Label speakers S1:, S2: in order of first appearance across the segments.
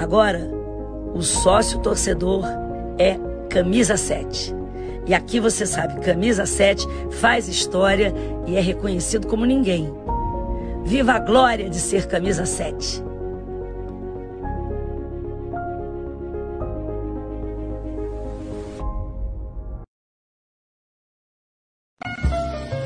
S1: Agora, o sócio torcedor é camisa 7. E aqui você sabe, camisa 7 faz história e é reconhecido como ninguém. Viva a glória de ser camisa 7.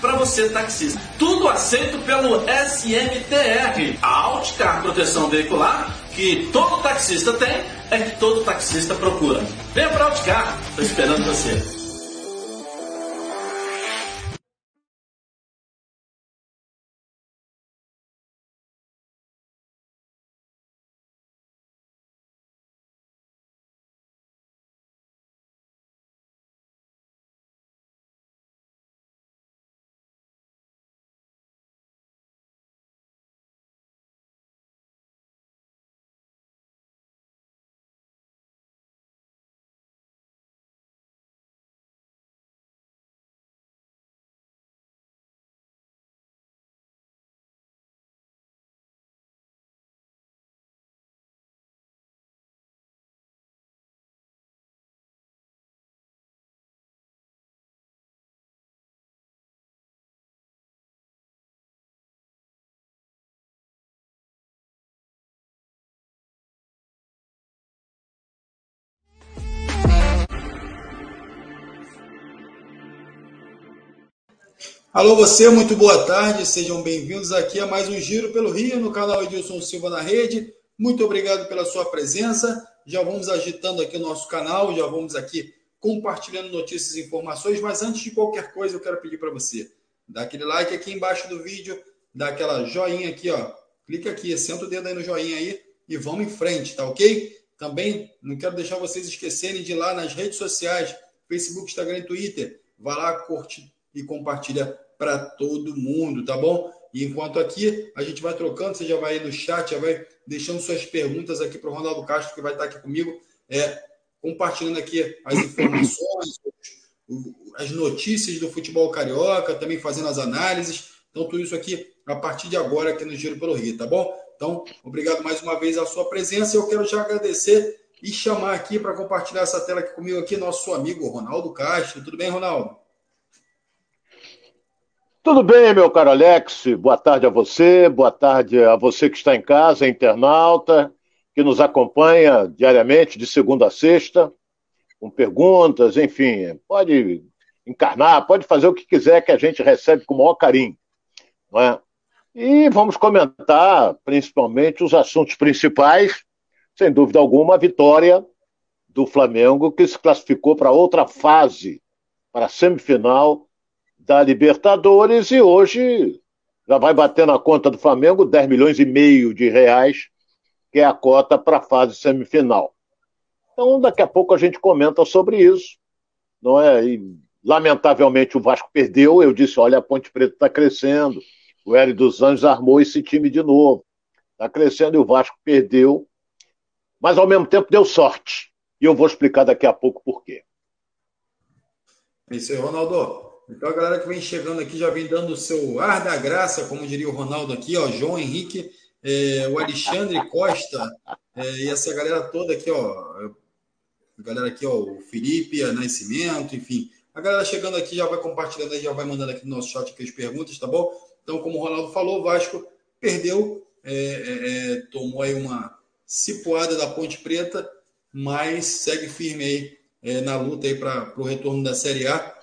S2: para você taxista. Tudo aceito pelo SMTR. A Alticar Proteção Veicular que todo taxista tem é que todo taxista procura. Venha para Auticar, estou esperando você.
S3: Alô você, muito boa tarde, sejam bem-vindos aqui a mais um Giro pelo Rio no canal Edilson Silva na Rede. Muito obrigado pela sua presença. Já vamos agitando aqui o nosso canal, já vamos aqui compartilhando notícias e informações, mas antes de qualquer coisa eu quero pedir para você, dá aquele like aqui embaixo do vídeo, dá aquela joinha aqui, ó. Clica aqui, senta o dedo aí no joinha aí e vamos em frente, tá ok? Também não quero deixar vocês esquecerem de ir lá nas redes sociais, Facebook, Instagram e Twitter. Vai lá, curte e compartilha para todo mundo, tá bom? E enquanto aqui a gente vai trocando, você já vai aí no chat, já vai deixando suas perguntas aqui para o Ronaldo Castro, que vai estar aqui comigo, é, compartilhando aqui as informações, as notícias do futebol carioca, também fazendo as análises. Então, tudo isso aqui a partir de agora aqui no Giro pelo Rio, tá bom? Então, obrigado mais uma vez a sua presença. Eu quero já agradecer e chamar aqui para compartilhar essa tela aqui comigo aqui nosso amigo Ronaldo Castro. Tudo bem, Ronaldo?
S4: Tudo bem, meu caro Alex? Boa tarde a você, boa tarde a você que está em casa, internauta, que nos acompanha diariamente, de segunda a sexta, com perguntas, enfim, pode encarnar, pode fazer o que quiser que a gente recebe com o maior carinho. Não é? E vamos comentar principalmente os assuntos principais, sem dúvida alguma, a vitória do Flamengo, que se classificou para outra fase, para a semifinal da Libertadores e hoje já vai bater na conta do Flamengo 10 milhões e meio de reais, que é a cota para a fase semifinal. Então, daqui a pouco a gente comenta sobre isso, não é? E, lamentavelmente o Vasco perdeu. Eu disse: olha, a Ponte Preta está crescendo. O Hélio dos Anjos armou esse time de novo. Está crescendo e o Vasco perdeu. Mas ao mesmo tempo deu sorte. E eu vou explicar daqui a pouco por quê.
S3: Isso aí, Ronaldo. Então a galera que vem chegando aqui já vem dando o seu ar da graça, como diria o Ronaldo aqui, ó, João Henrique, é, o Alexandre Costa, é, e essa galera toda aqui, ó. A galera aqui, ó, o Felipe, a Nascimento, enfim. A galera chegando aqui já vai compartilhando, já vai mandando aqui no nosso chat aqui as perguntas, tá bom? Então, como o Ronaldo falou, o Vasco perdeu, é, é, é tomou aí uma cipuada da Ponte Preta, mas segue firme aí é, na luta aí para o retorno da Série A.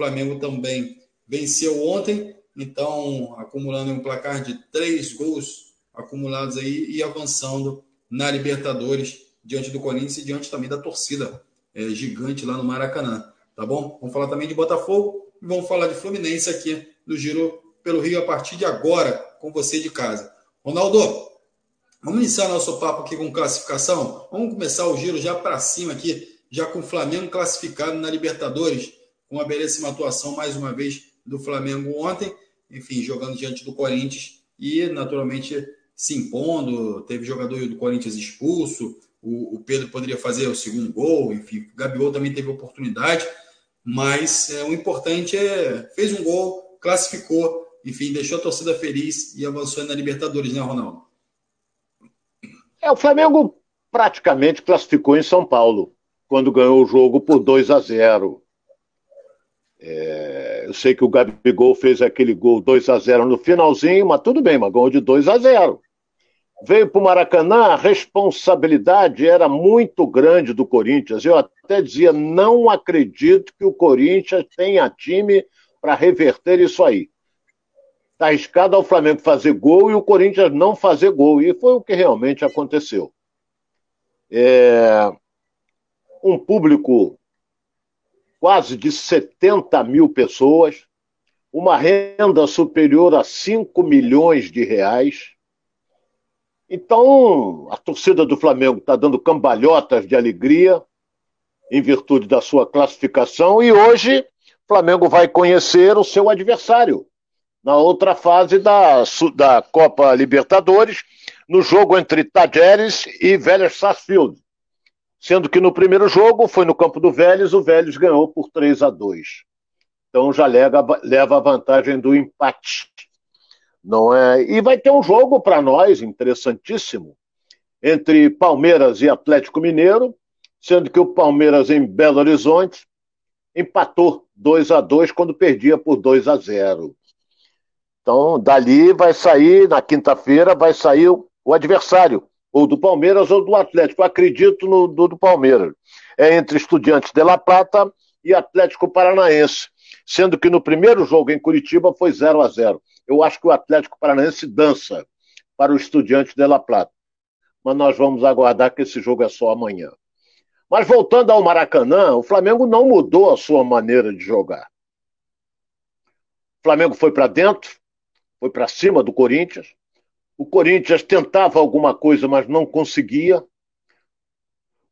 S3: Flamengo também venceu ontem, então acumulando um placar de três gols acumulados aí e avançando na Libertadores diante do Corinthians e diante também da torcida é, gigante lá no Maracanã, tá bom? Vamos falar também de Botafogo e vamos falar de Fluminense aqui no Giro pelo Rio a partir de agora com você de casa. Ronaldo, vamos iniciar nosso papo aqui com classificação? Vamos começar o giro já para cima aqui, já com o Flamengo classificado na Libertadores, com uma belíssima atuação mais uma vez do Flamengo ontem, enfim, jogando diante do Corinthians e naturalmente se impondo, teve jogador do Corinthians expulso, o, o Pedro poderia fazer o segundo gol, enfim, o Gabriel também teve oportunidade, mas é, o importante é fez um gol, classificou, enfim, deixou a torcida feliz e avançou na Libertadores, né, Ronaldo?
S4: É, o Flamengo praticamente classificou em São Paulo, quando ganhou o jogo por 2 a 0. É, eu sei que o Gabigol fez aquele gol 2 a 0 no finalzinho, mas tudo bem, mas ganhou de 2 a 0 veio para o Maracanã, a responsabilidade era muito grande do Corinthians. Eu até dizia: não acredito que o Corinthians tenha time para reverter isso aí. Está arriscado ao Flamengo fazer gol e o Corinthians não fazer gol. E foi o que realmente aconteceu. É... Um público quase de 70 mil pessoas, uma renda superior a 5 milhões de reais então, a torcida do Flamengo está dando cambalhotas de alegria em virtude da sua classificação e hoje o Flamengo vai conhecer o seu adversário na outra fase da, da Copa Libertadores, no jogo entre Tajeres e Vélez Sarsfield. Sendo que no primeiro jogo foi no campo do Vélez, o Vélez ganhou por 3 a 2. Então já leva, a vantagem do empate não é? E vai ter um jogo para nós interessantíssimo entre Palmeiras e Atlético Mineiro, sendo que o Palmeiras em Belo Horizonte empatou 2 a 2 quando perdia por 2 a 0. Então, dali vai sair na quinta-feira vai sair o adversário, ou do Palmeiras ou do Atlético. Acredito no do, do Palmeiras. É entre Estudiantes de La Plata e Atlético Paranaense, sendo que no primeiro jogo em Curitiba foi 0 a 0 eu acho que o Atlético Paranaense dança para o Estudiante de La Plata. Mas nós vamos aguardar que esse jogo é só amanhã. Mas voltando ao Maracanã, o Flamengo não mudou a sua maneira de jogar. O Flamengo foi para dentro, foi para cima do Corinthians. O Corinthians tentava alguma coisa, mas não conseguia.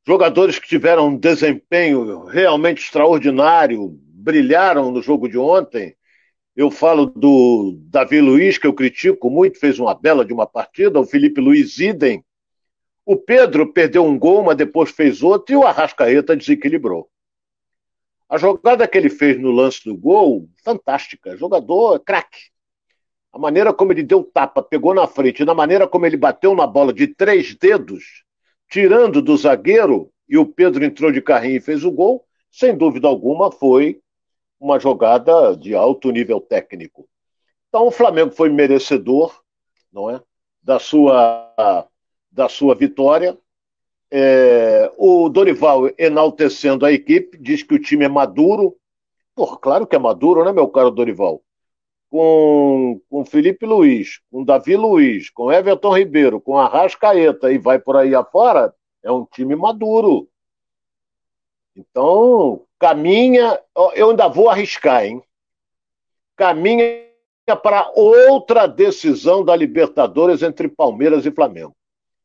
S4: Jogadores que tiveram um desempenho realmente extraordinário, brilharam no jogo de ontem. Eu falo do Davi Luiz, que eu critico muito, fez uma bela de uma partida, o Felipe Luiz idem. O Pedro perdeu um gol, mas depois fez outro, e o Arrascaeta desequilibrou. A jogada que ele fez no lance do gol, fantástica. Jogador craque. A maneira como ele deu tapa, pegou na frente, na maneira como ele bateu na bola de três dedos, tirando do zagueiro, e o Pedro entrou de carrinho e fez o gol, sem dúvida alguma foi uma jogada de alto nível técnico. Então o Flamengo foi merecedor, não é, da sua da sua vitória. É, o Dorival enaltecendo a equipe diz que o time é maduro. Pô, claro que é maduro, né, meu caro Dorival? Com, com Felipe Luiz, com Davi Luiz, com Everton Ribeiro, com Arrascaeta e vai por aí afora, é um time maduro. Então, caminha, eu ainda vou arriscar, hein? Caminha para outra decisão da Libertadores entre Palmeiras e Flamengo.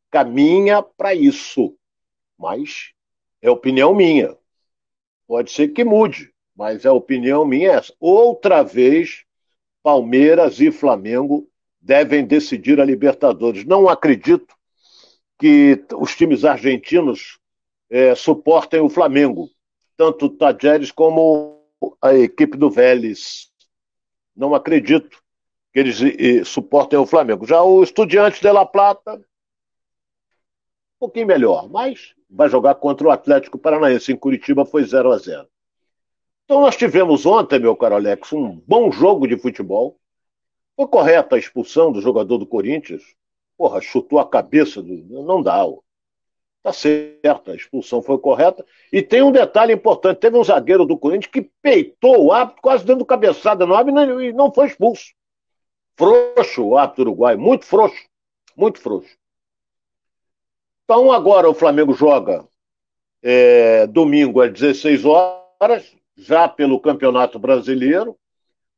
S4: Caminha para isso. Mas é opinião minha. Pode ser que mude, mas é opinião minha essa. Outra vez, Palmeiras e Flamengo devem decidir a Libertadores. Não acredito que os times argentinos é, suportem o Flamengo, tanto o Tajeres como a equipe do Vélez. Não acredito que eles e, suportem o Flamengo. Já o Estudiantes de La Plata, um pouquinho melhor, mas vai jogar contra o Atlético Paranaense. Em Curitiba foi 0 a 0 Então nós tivemos ontem, meu caro Alex, um bom jogo de futebol. Foi correta a expulsão do jogador do Corinthians. Porra, chutou a cabeça do. Não dá. Ó. Tá certo, a expulsão foi correta. E tem um detalhe importante: teve um zagueiro do Corinthians que peitou o árbitro quase dando cabeçada no árbitro e não foi expulso. Frouxo o árbitro uruguai, muito frouxo, muito frouxo. Então agora o Flamengo joga é, domingo às 16 horas, já pelo Campeonato Brasileiro,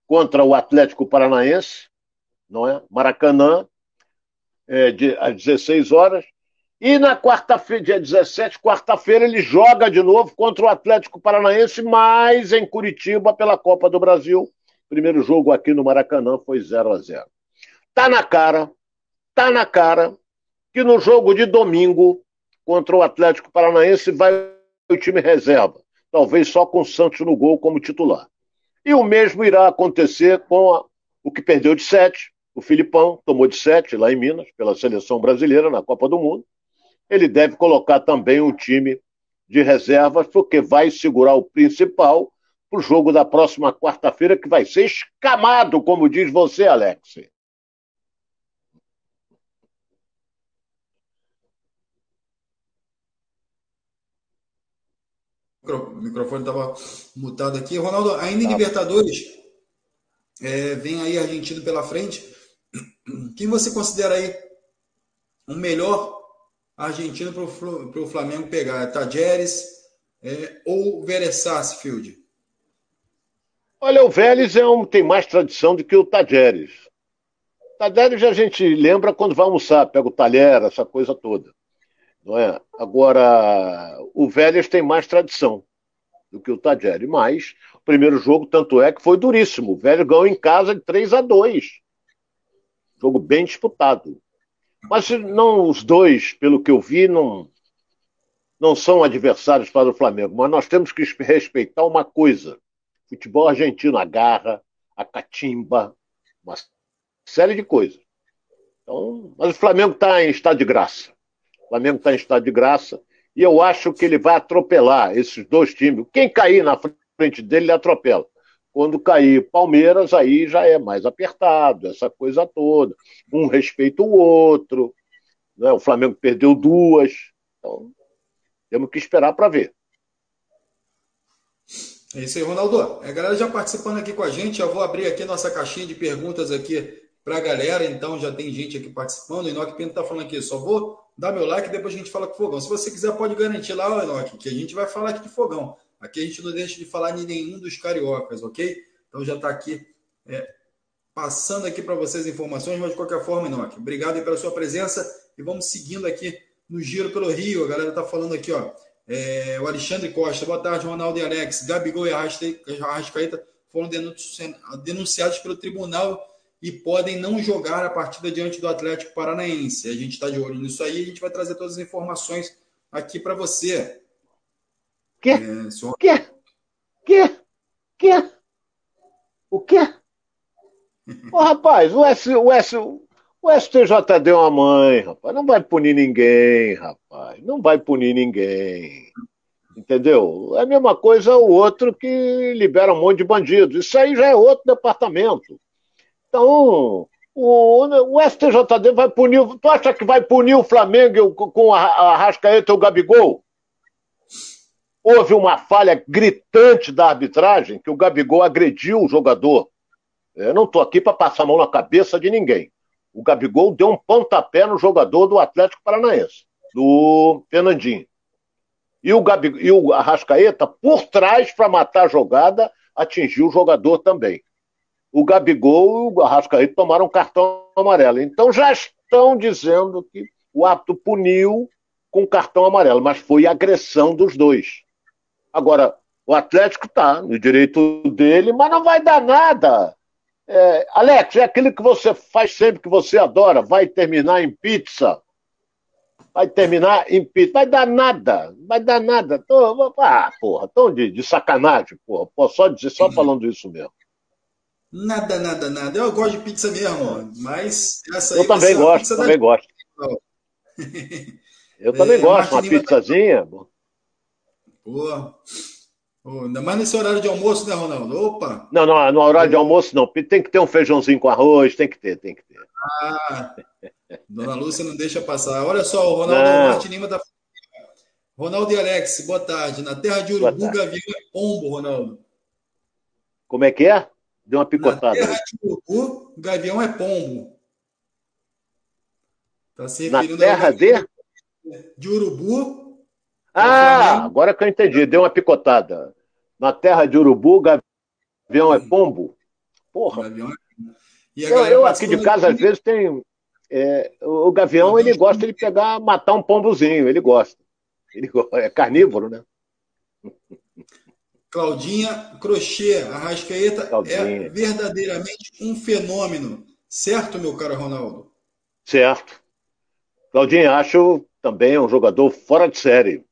S4: contra o Atlético Paranaense, não é? Maracanã, é, de, às 16 horas. E na quarta-feira, dia 17, quarta-feira, ele joga de novo contra o Atlético Paranaense, mas em Curitiba pela Copa do Brasil. Primeiro jogo aqui no Maracanã foi 0 a 0 Tá na cara, tá na cara que no jogo de domingo contra o Atlético Paranaense vai o time reserva, talvez só com o Santos no gol como titular. E o mesmo irá acontecer com a, o que perdeu de 7, o Filipão, tomou de 7 lá em Minas, pela seleção brasileira na Copa do Mundo ele deve colocar também um time de reservas, porque vai segurar o principal para o jogo da próxima quarta-feira, que vai ser escamado, como diz você, Alex.
S3: O microfone estava mutado aqui. Ronaldo, ainda em tá. Libertadores, é, vem aí Argentina pela frente. Quem você considera aí o melhor argentino para o Flamengo pegar? É Tajeres é, ou Vélez Sarsfield?
S4: Olha, o Vélez é um, tem mais tradição do que o Tajeres. Tajeres a gente lembra quando vai almoçar, pega o talher, essa coisa toda. Não é? Agora, o Vélez tem mais tradição do que o Tajeres. Mas o primeiro jogo, tanto é que foi duríssimo. O Vélez ganhou em casa de 3 a 2 Jogo bem disputado. Mas não os dois, pelo que eu vi, não, não são adversários para o Flamengo. Mas nós temos que respeitar uma coisa: futebol argentino, a garra, a catimba, uma série de coisas. Então, mas o Flamengo está em estado de graça. O Flamengo está em estado de graça e eu acho que ele vai atropelar esses dois times. Quem cair na frente dele, ele atropela. Quando cair Palmeiras, aí já é mais apertado, essa coisa toda. Um respeita o outro. Né? O Flamengo perdeu duas. Então, temos que esperar para ver.
S3: É isso aí, Ronaldo. A galera já participando aqui com a gente, já vou abrir aqui nossa caixinha de perguntas aqui para a galera. Então, já tem gente aqui participando. O Enoque Pinto está falando aqui, só vou dar meu like depois a gente fala com Fogão. Se você quiser, pode garantir lá, Enoque, que a gente vai falar aqui de Fogão. Aqui a gente não deixa de falar de nenhum dos cariocas, ok? Então já está aqui é, passando aqui para vocês informações, mas de qualquer forma, Enoque, obrigado pela sua presença e vamos seguindo aqui no Giro pelo Rio. A galera está falando aqui, ó. É, o Alexandre Costa, boa tarde, Ronaldo e Alex. Gabigol e Arrascaeta foram denunciados pelo tribunal e podem não jogar a partida diante do Atlético Paranaense. A gente está de olho nisso aí e a gente vai trazer todas as informações aqui para você.
S4: Quê? É, só... Quê? Quê? Quê? O quê? Ô, rapaz, o, S, o, S, o STJD é uma mãe, rapaz. Não vai punir ninguém, rapaz. Não vai punir ninguém. Entendeu? É a mesma coisa o outro que libera um monte de bandidos. Isso aí já é outro departamento. Então, o, o STJD vai punir. Tu acha que vai punir o Flamengo com a, a Rascaeta e o Gabigol? Houve uma falha gritante da arbitragem, que o Gabigol agrediu o jogador. Eu não estou aqui para passar a mão na cabeça de ninguém. O Gabigol deu um pontapé no jogador do Atlético Paranaense, do Fernandinho. E o, Gabigol, e o Arrascaeta, por trás, para matar a jogada, atingiu o jogador também. O Gabigol e o Arrascaeta tomaram cartão amarelo. Então já estão dizendo que o árbitro puniu com cartão amarelo, mas foi agressão dos dois. Agora, o Atlético está no direito dele, mas não vai dar nada. É, Alex, é aquilo que você faz sempre que você adora, vai terminar em pizza. Vai terminar em pizza. Vai dar nada. Vai dar nada. Tô, ah, porra, tão de, de sacanagem, porra. Posso só dizer, só falando isso mesmo.
S3: Nada, nada, nada. Eu gosto de pizza mesmo, mas essa
S4: Eu também gosto, também da... gosto. Eu também é, gosto, uma pizzazinha. Pô.
S3: Pô, ainda mais nesse horário de almoço, né, Ronaldo? Opa!
S4: Não, não, no horário de almoço não. Tem que ter um feijãozinho com arroz, tem que ter, tem que ter.
S3: Ah, Dona Lúcia não deixa passar. Olha só, o Ronaldo não. Martin Lima tá. Ronaldo e Alex, boa tarde. Na terra de Urubu, Gavião é pombo, Ronaldo.
S4: Como é que é? Deu uma picotada. Na terra
S3: de Urubu, Gavião é pombo.
S4: Tá se referindo Na terra de?
S3: De Urubu.
S4: Ah, agora que eu entendi. Deu uma picotada. Na terra de Urubu, Gavião é pombo? Porra. Gavião é eu, eu aqui de casa, às vezes, tem. É, o gavião, ele gosta de pegar, matar um pombozinho, ele gosta. Ele é carnívoro, né?
S3: Claudinha Crochê, a Rascaeta é verdadeiramente um fenômeno. Certo, meu caro Ronaldo?
S4: Certo. Claudinha, acho também um jogador fora de série.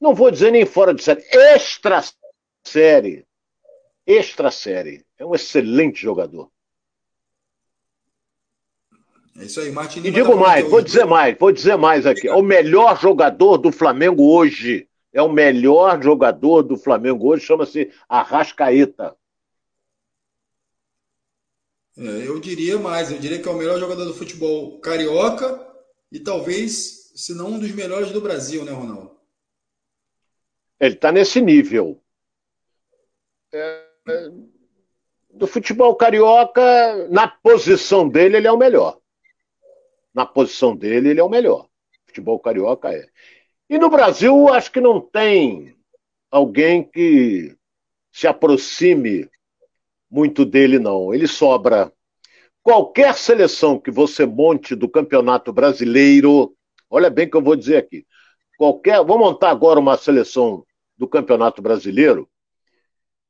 S4: Não vou dizer nem fora de série, extra série. Extra série. É um excelente jogador.
S3: É isso aí, Martin
S4: E digo mais, vou dizer mais, vou dizer mais aqui. É o melhor jogador do Flamengo hoje. É o melhor jogador do Flamengo hoje, chama-se Arrascaeta.
S3: É, eu diria mais, eu diria que é o melhor jogador do futebol carioca e talvez, se não um dos melhores do Brasil, né, Ronaldo?
S4: Ele está nesse nível. É, é, do futebol carioca, na posição dele, ele é o melhor na posição dele, ele é o melhor. Futebol carioca é. E no Brasil, acho que não tem alguém que se aproxime muito dele, não. Ele sobra. Qualquer seleção que você monte do Campeonato Brasileiro, olha bem o que eu vou dizer aqui. Qualquer, vou montar agora uma seleção do Campeonato Brasileiro.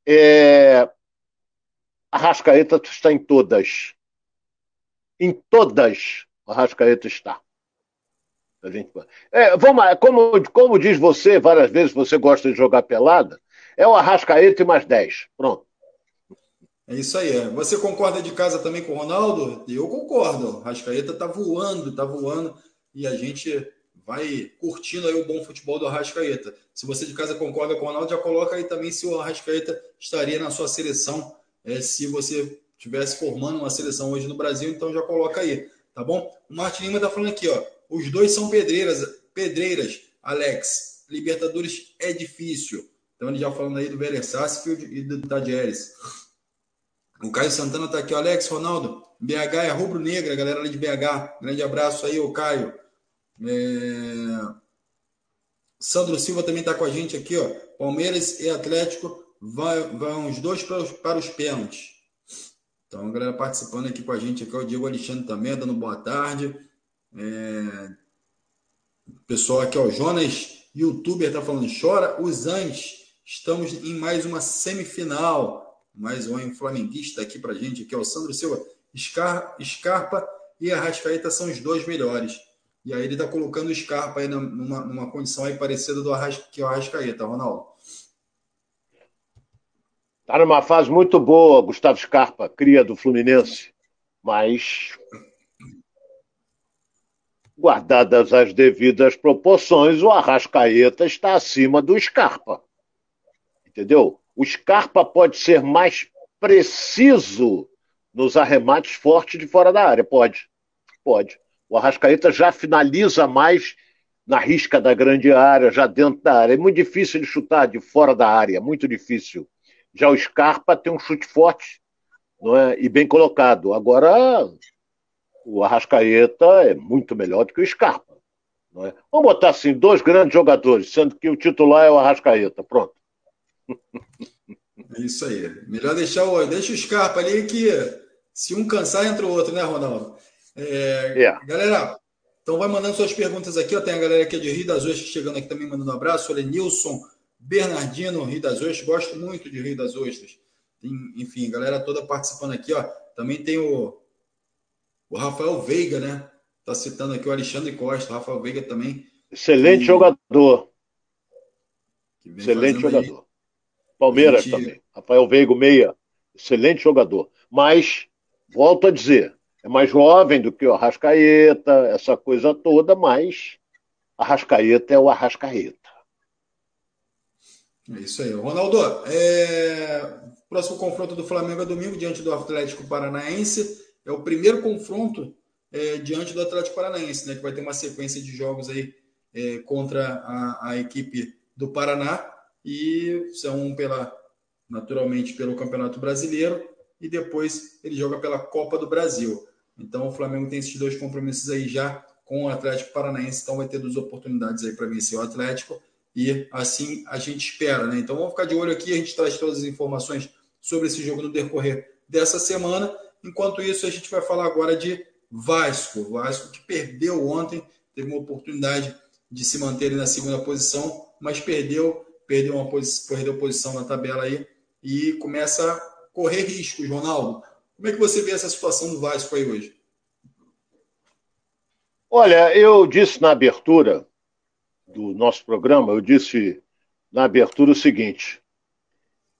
S4: É, a Rascaeta está em todas. Em todas. O Arrascaeta está. A gente... é, vamos, como, como diz você, várias vezes você gosta de jogar pelada, é o Arrascaeta e mais 10. Pronto.
S3: É isso aí. É. Você concorda de casa também com o Ronaldo? Eu concordo. O Arrascaeta tá voando, tá voando e a gente vai curtindo aí o bom futebol do Arrascaeta. Se você de casa concorda com o Ronaldo, já coloca aí também se o Arrascaeta estaria na sua seleção, é, se você estivesse formando uma seleção hoje no Brasil, então já coloca aí tá bom? O Martin Lima tá falando aqui, ó. Os dois são pedreiras, pedreiras, Alex. Libertadores é difícil. Então ele já falando aí do Vélez Sarsfield e do Tadieres. O Caio Santana tá aqui. Alex, Ronaldo. BH é rubro-negra, galera ali de BH. Grande abraço aí, o Caio. É... Sandro Silva também tá com a gente aqui, ó. Palmeiras e Atlético vão os dois para os, para os pênaltis. Então, a galera participando aqui com a gente aqui, o Diego Alexandre também, dando boa tarde. É... Pessoal aqui, ó, Jonas, youtuber, tá falando, chora os antes. Estamos em mais uma semifinal. Mais um flamenguista aqui pra gente, aqui, o Sandro Silva. Scar... Scarpa e Arrascaeta são os dois melhores. E aí ele tá colocando o Scarpa aí numa, numa condição aí parecida do Arras... que o Arrascaeta, Ronaldo.
S4: Está numa fase muito boa, Gustavo Scarpa, cria do Fluminense, mas guardadas as devidas proporções, o Arrascaeta está acima do Scarpa. Entendeu? O Scarpa pode ser mais preciso nos arremates fortes de fora da área. Pode. Pode. O Arrascaeta já finaliza mais na risca da grande área, já dentro da área. É muito difícil ele chutar de fora da área, muito difícil. Já o Scarpa tem um chute forte não é? e bem colocado. Agora, o Arrascaeta é muito melhor do que o Scarpa. Não é? Vamos botar assim, dois grandes jogadores, sendo que o titular é o Arrascaeta. Pronto.
S3: É isso aí. Melhor deixar o, deixa o Scarpa ali que se um cansar, entra o outro, né, Ronaldo? É, é. Galera, então vai mandando suas perguntas aqui. Ó, tem a galera aqui de Rio das Ostras chegando aqui também, mandando um abraço. Olha, Nilson Bernardino, Rio das Ostras, gosto muito de Rio das Ostras. Tem, enfim, galera toda participando aqui, ó. Também tem o, o Rafael Veiga, né? Está citando aqui o Alexandre Costa, o Rafael Veiga também.
S4: Excelente jogador. Excelente jogador. Aí. Palmeiras gente... também. Rafael Veiga, meia. Excelente jogador. Mas, volto a dizer, é mais jovem do que o Arrascaeta, essa coisa toda, mas Arrascaeta é o Arrascaeta.
S3: É isso aí. Ronaldo, é... próximo confronto do Flamengo é domingo diante do Atlético Paranaense. É o primeiro confronto é, diante do Atlético Paranaense, né? Que vai ter uma sequência de jogos aí é, contra a, a, equipe do Paraná e são pela naturalmente pelo Campeonato Brasileiro e depois ele joga pela Copa do Brasil. Então o Flamengo tem esses dois compromissos aí já com o Atlético Paranaense, então vai ter duas oportunidades aí para vencer o Atlético e assim a gente espera, né? Então vamos ficar de olho aqui, a gente traz todas as informações sobre esse jogo no decorrer dessa semana. Enquanto isso, a gente vai falar agora de Vasco. Vasco que perdeu ontem, teve uma oportunidade de se manter na segunda posição, mas perdeu, perdeu uma posição, perdeu posição na tabela aí e começa a correr riscos, Ronaldo. Como é que você vê essa situação do Vasco aí hoje?
S4: Olha, eu disse na abertura do nosso programa, eu disse na abertura o seguinte: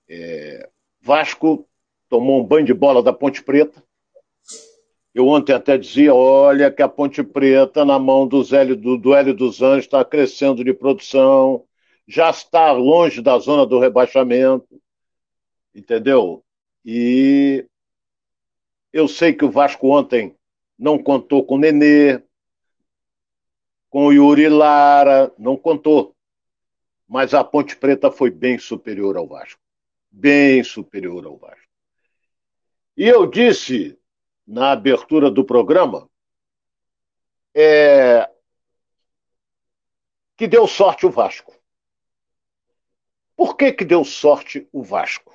S4: é, Vasco tomou um banho de bola da Ponte Preta. Eu ontem até dizia: olha, que a Ponte Preta, na mão do, Zélio, do, do Hélio dos Anjos, está crescendo de produção, já está longe da zona do rebaixamento, entendeu? E eu sei que o Vasco ontem não contou com o Nenê, com o Yuri Lara, não contou. Mas a Ponte Preta foi bem superior ao Vasco. Bem superior ao Vasco. E eu disse na abertura do programa é, que deu sorte o Vasco. Por que, que deu sorte o Vasco?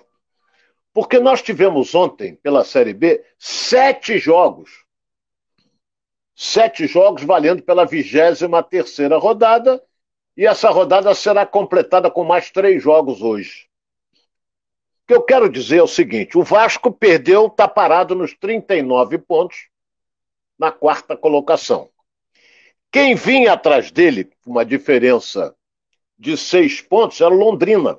S4: Porque nós tivemos ontem, pela Série B, sete jogos sete jogos valendo pela vigésima terceira rodada, e essa rodada será completada com mais três jogos hoje. O que eu quero dizer é o seguinte: o Vasco perdeu, está parado nos 39 pontos, na quarta colocação. Quem vinha atrás dele, com uma diferença de seis pontos, era o Londrina,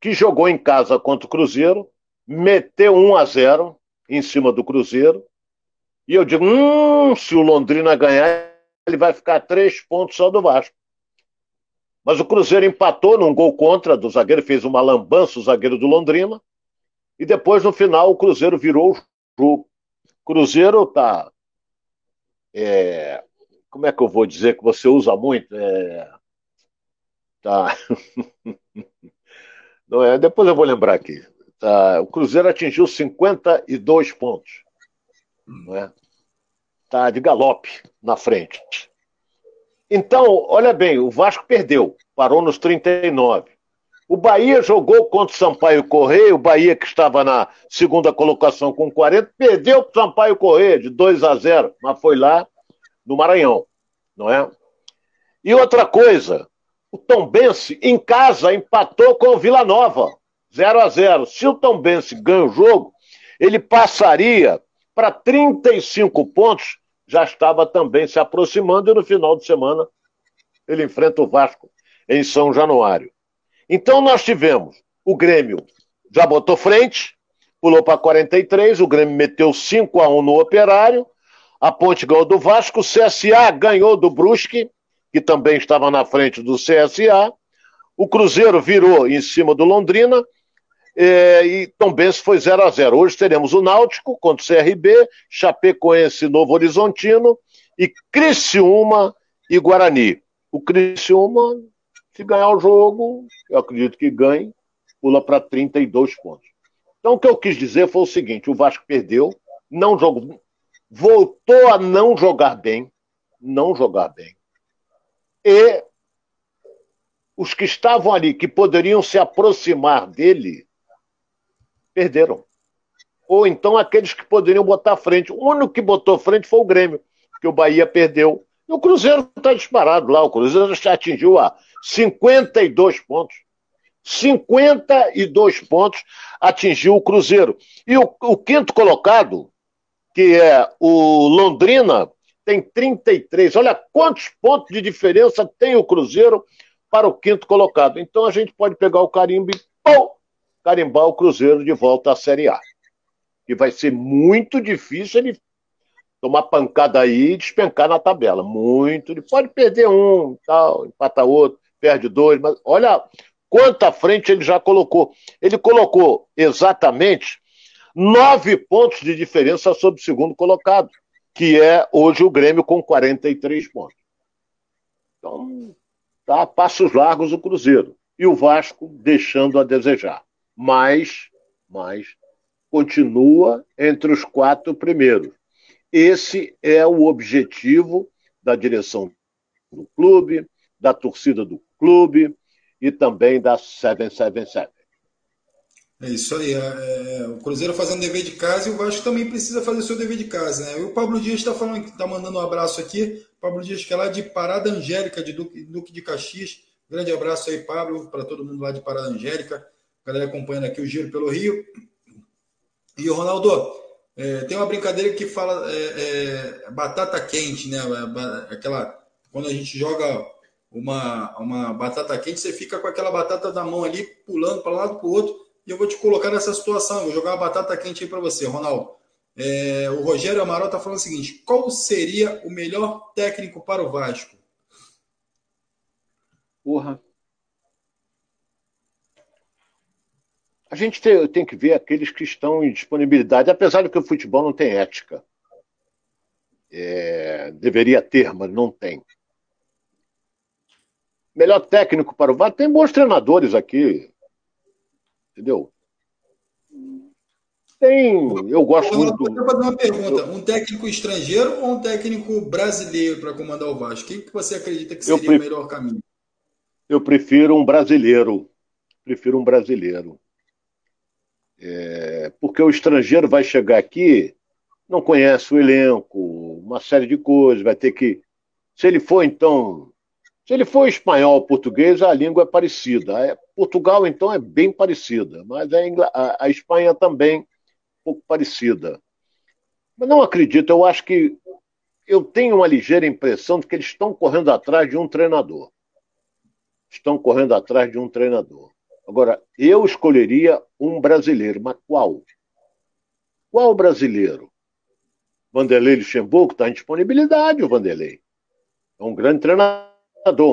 S4: que jogou em casa contra o Cruzeiro, meteu 1 a 0 em cima do Cruzeiro, e eu digo, hum, se o Londrina ganhar, ele vai ficar três pontos só do Vasco. Mas o Cruzeiro empatou num gol contra do zagueiro, fez uma lambança o zagueiro do Londrina. E depois, no final, o Cruzeiro virou o Cruzeiro tá. É, como é que eu vou dizer que você usa muito? É, tá. Não é, depois eu vou lembrar aqui. Tá, o Cruzeiro atingiu 52 pontos. Não é? está de galope na frente. Então, olha bem, o Vasco perdeu, parou nos 39. O Bahia jogou contra o Sampaio Correia, o Bahia que estava na segunda colocação com 40, perdeu para o Sampaio Correia de 2 a 0, mas foi lá no Maranhão, não é? E outra coisa, o Tom Bense em casa empatou com o Vila Nova, 0 a 0. Se o Tom Bense ganha o jogo, ele passaria para 35 pontos já estava também se aproximando e no final de semana ele enfrenta o Vasco em São Januário. Então nós tivemos o Grêmio já botou frente, pulou para 43, o Grêmio meteu 5 a 1 no Operário, a Ponte ganhou do Vasco, o CSA ganhou do Brusque, que também estava na frente do CSA, o Cruzeiro virou em cima do Londrina, é, e Tombense foi 0 a 0 Hoje teremos o Náutico contra o CRB, Chapecoense Novo Horizontino e Criciúma e Guarani. O Criciúma, se ganhar o jogo, eu acredito que ganhe, pula para 32 pontos. Então o que eu quis dizer foi o seguinte: o Vasco perdeu, não jogou, voltou a não jogar bem, não jogar bem. E os que estavam ali, que poderiam se aproximar dele, perderam. Ou então aqueles que poderiam botar frente. O único que botou frente foi o Grêmio, que o Bahia perdeu. E o Cruzeiro está disparado lá. O Cruzeiro já atingiu a 52 pontos. 52 pontos atingiu o Cruzeiro. E o, o quinto colocado, que é o Londrina, tem 33. Olha quantos pontos de diferença tem o Cruzeiro para o quinto colocado. Então a gente pode pegar o carimbo e pô, carimbar o Cruzeiro de volta à Série A. E vai ser muito difícil ele tomar pancada aí e despencar na tabela. Muito. Ele pode perder um, tal, empata outro, perde dois, mas olha quanta frente ele já colocou. Ele colocou exatamente nove pontos de diferença sobre o segundo colocado, que é hoje o Grêmio com 43 pontos. Então, tá a passos largos o Cruzeiro. E o Vasco deixando a desejar. Mas, mas continua entre os quatro primeiros. Esse é o objetivo da direção do clube, da torcida do clube e também da 777.
S3: É isso aí. É, é, o Cruzeiro fazendo dever de casa e o Vasco também precisa fazer seu dever de casa. Né? E o Pablo Dias está falando, está mandando um abraço aqui. Pablo Dias, que é lá de Parada Angélica, de Duque, Duque de Caxias. Grande abraço aí, Pablo, para todo mundo lá de Parada Angélica. A galera acompanhando aqui o Giro pelo Rio. E o Ronaldo, é, tem uma brincadeira que fala é, é, batata quente, né? Aquela. Quando a gente joga uma, uma batata quente, você fica com aquela batata na mão ali, pulando para um lado para o outro e eu vou te colocar nessa situação. Vou jogar uma batata quente aí para você, Ronaldo. É, o Rogério Amaral está falando o seguinte: qual seria o melhor técnico para o Vasco?
S4: Porra. A gente tem, tem, que ver aqueles que estão em disponibilidade, apesar de que o futebol não tem ética. É, deveria ter, mas não tem. Melhor técnico para o Vasco. Tem bons treinadores aqui. Entendeu? Tem. Eu gosto muito.
S3: Eu vou fazer uma pergunta: um técnico estrangeiro ou um técnico brasileiro para comandar o Vasco? Quem que você acredita que seria prefiro, o melhor caminho?
S4: Eu prefiro um brasileiro. Prefiro um brasileiro. É, porque o estrangeiro vai chegar aqui, não conhece o elenco, uma série de coisas, vai ter que. Se ele for, então, se ele for espanhol ou português, a língua é parecida. Portugal, então, é bem parecida, mas a, a Espanha também um pouco parecida. Mas não acredito, eu acho que eu tenho uma ligeira impressão de que eles estão correndo atrás de um treinador. Estão correndo atrás de um treinador. Agora, eu escolheria um brasileiro, mas qual? Qual brasileiro? Vanderlei Luxemburgo está em disponibilidade, o Vanderlei. É um grande treinador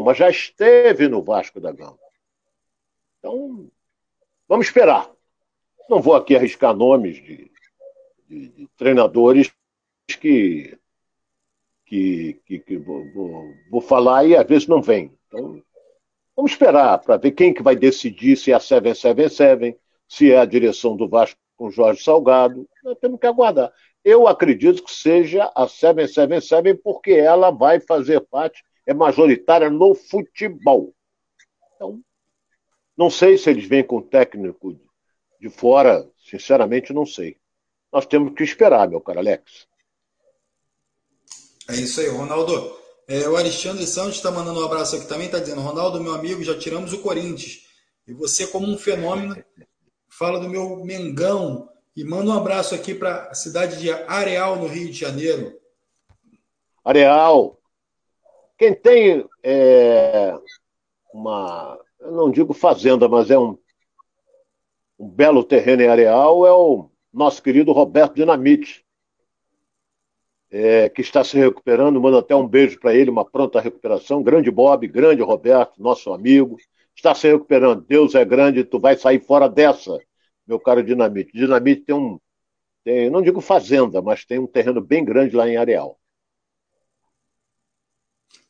S4: mas já esteve no Vasco da Gama. Então, vamos esperar. Não vou aqui arriscar nomes de, de, de treinadores que, que, que, que vou, vou, vou, falar e às vezes não vem. Então, vamos esperar para ver quem que vai decidir se é a 777, se é a direção do Vasco com Jorge Salgado. Nós temos que aguardar. Eu acredito que seja a 777 porque ela vai fazer parte é majoritária no futebol. Então, não sei se eles vêm com técnico de fora, sinceramente não sei. Nós temos que esperar, meu caro Alex.
S3: É isso aí, Ronaldo. É, o Alexandre Santos está mandando um abraço aqui também, está dizendo, Ronaldo, meu amigo, já tiramos o Corinthians. E você, como um fenômeno, fala do meu Mengão. E manda um abraço aqui para a cidade de Areal, no Rio de Janeiro.
S4: Areal, quem tem é, uma, eu não digo fazenda, mas é um, um belo terreno em areal, é o nosso querido Roberto Dinamite, é, que está se recuperando. Manda até um beijo para ele, uma pronta recuperação. Grande Bob, grande Roberto, nosso amigo, está se recuperando. Deus é grande, tu vai sair fora dessa, meu caro Dinamite. Dinamite tem um, tem, não digo fazenda, mas tem um terreno bem grande lá em Areal.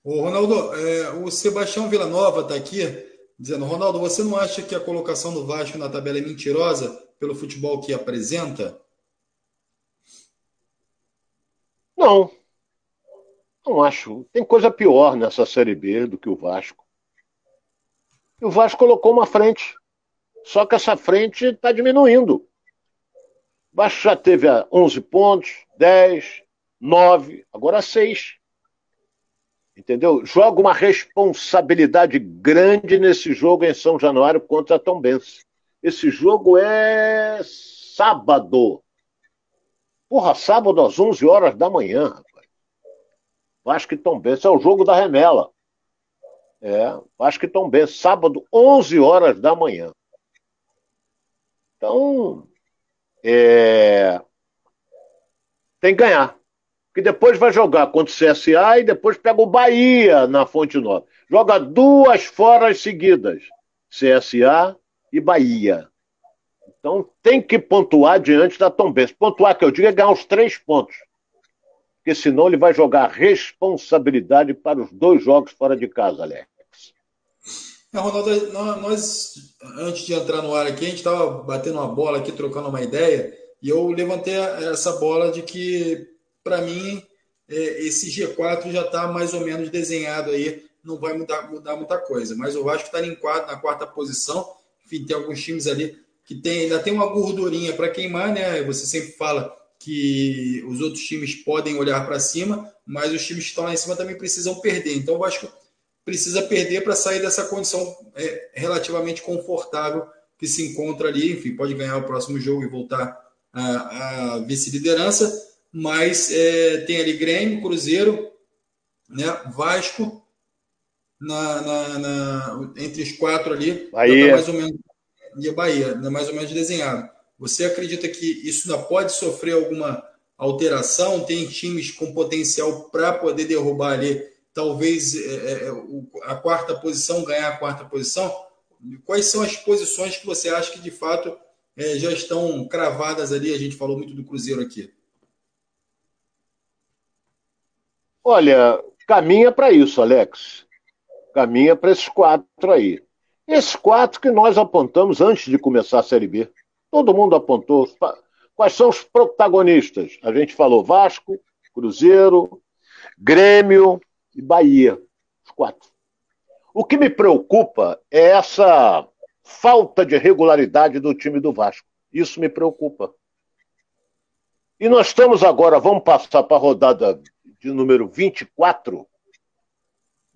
S3: O Ronaldo, é, o Sebastião Villanova está aqui dizendo: Ronaldo, você não acha que a colocação do Vasco na tabela é mentirosa pelo futebol que apresenta?
S4: Não. Não acho. Tem coisa pior nessa Série B do que o Vasco. E o Vasco colocou uma frente. Só que essa frente está diminuindo. O Vasco já teve 11 pontos, 10, 9, agora 6 entendeu? Joga uma responsabilidade grande nesse jogo em São Januário contra a Tombense. Esse jogo é sábado. Porra, sábado às 11 horas da manhã, rapaz. Vasco e Tom Benz. É o jogo da remela. É, Vasco e Tom Benz. Sábado, 11 horas da manhã. Então, é... tem que ganhar. Porque depois vai jogar contra o CSA e depois pega o Bahia na Fonte Nova. Joga duas foras seguidas. CSA e Bahia. Então tem que pontuar diante da Tombense. Pontuar, que eu digo, é ganhar os três pontos. Porque senão ele vai jogar responsabilidade para os dois jogos fora de casa, Alex.
S3: É, Ronaldo, nós, antes de entrar no ar aqui, a gente estava batendo uma bola aqui, trocando uma ideia, e eu levantei essa bola de que, para mim, é, esse G4 já está mais ou menos desenhado aí, não vai mudar, mudar muita coisa. Mas o Vasco está na quarta posição, enfim, tem alguns times ali que tem, ainda tem uma gordurinha para queimar, né? Você sempre fala que os outros times podem olhar para cima, mas os times que estão lá em cima também precisam perder. Então o Vasco precisa perder para sair dessa condição é, relativamente confortável que se encontra ali. Enfim, pode ganhar o próximo jogo e voltar à, vice-liderança, mas é, tem ali Grêmio, Cruzeiro, né? Vasco, na, na, na, entre os quatro ali. Tá mais ou menos e a Bahia, mais ou menos desenhado. Você acredita que isso ainda pode sofrer alguma alteração? Tem times com potencial para poder derrubar ali, talvez é, é, é a quarta posição, ganhar a quarta posição? Quais são as posições que você acha que de fato é, já estão cravadas ali? A gente falou muito do Cruzeiro aqui.
S4: Olha, caminha para isso, Alex. Caminha para esses quatro aí. Esses quatro que nós apontamos antes de começar a Série B. Todo mundo apontou. Quais são os protagonistas? A gente falou Vasco, Cruzeiro, Grêmio e Bahia. Os quatro. O que me preocupa é essa falta de regularidade do time do Vasco. Isso me preocupa. E nós estamos agora, vamos passar para a rodada de número 24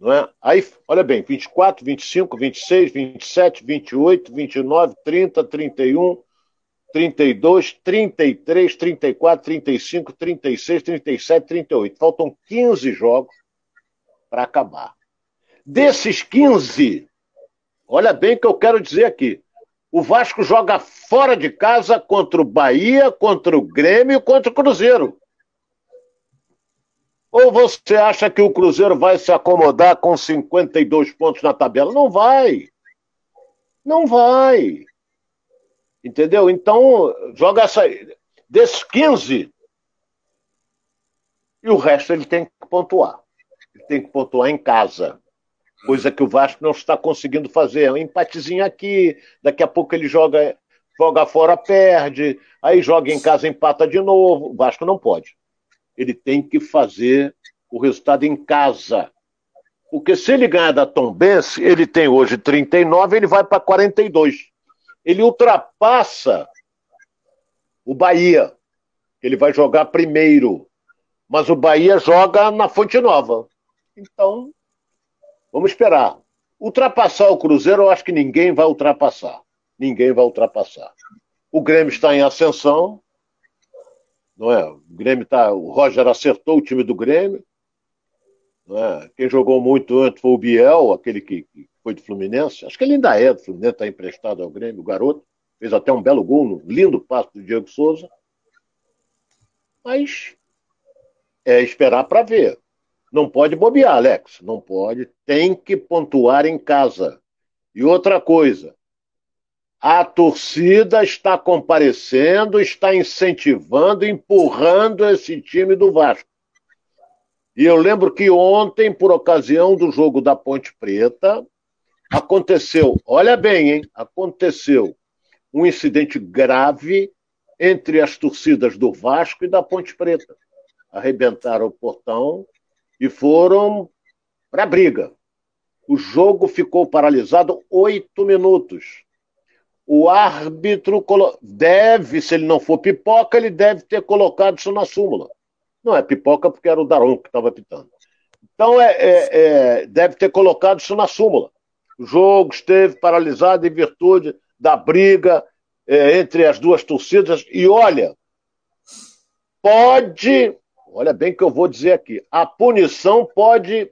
S4: não é? Aí, olha bem, 24, 25, 26, 27, 28, 29, 30, 31, 32, 33, 34, 35, 36, 37, 38. Faltam 15 jogos para acabar. Desses 15, olha bem o que eu quero dizer aqui. O Vasco joga fora de casa contra o Bahia, contra o Grêmio e contra o Cruzeiro. Ou você acha que o Cruzeiro vai se acomodar com 52 pontos na tabela? Não vai. Não vai. Entendeu? Então, joga essa. Desses 15, e o resto ele tem que pontuar. Ele tem que pontuar em casa. Coisa que o Vasco não está conseguindo fazer. É um empatezinho aqui, daqui a pouco ele joga, joga fora, perde, aí joga em casa, empata de novo. O Vasco não pode ele tem que fazer o resultado em casa. Porque se ele ganhar da Tom Benz, ele tem hoje 39, ele vai para 42. Ele ultrapassa o Bahia. Ele vai jogar primeiro. Mas o Bahia joga na Fonte Nova. Então, vamos esperar. Ultrapassar o Cruzeiro, eu acho que ninguém vai ultrapassar. Ninguém vai ultrapassar. O Grêmio está em ascensão, não é? O Grêmio tá, o Roger acertou o time do Grêmio. É? Quem jogou muito antes foi o Biel, aquele que, que foi do Fluminense. Acho que ele ainda é do Fluminense, está emprestado ao Grêmio, o garoto. Fez até um belo gol, um lindo passo do Diego Souza. Mas é esperar para ver. Não pode bobear, Alex. Não pode. Tem que pontuar em casa. E outra coisa, a torcida está comparecendo, está incentivando, empurrando esse time do Vasco. E eu lembro que ontem, por ocasião do jogo da Ponte Preta, aconteceu, olha bem, hein? Aconteceu um incidente grave entre as torcidas do Vasco e da Ponte Preta. Arrebentaram o portão e foram para a briga. O jogo ficou paralisado oito minutos o árbitro deve, se ele não for pipoca, ele deve ter colocado isso na súmula. Não é pipoca porque era o Daron que estava pitando. Então, é, é, é, deve ter colocado isso na súmula. O jogo esteve paralisado em virtude da briga é, entre as duas torcidas. E olha, pode, olha bem o que eu vou dizer aqui. A punição pode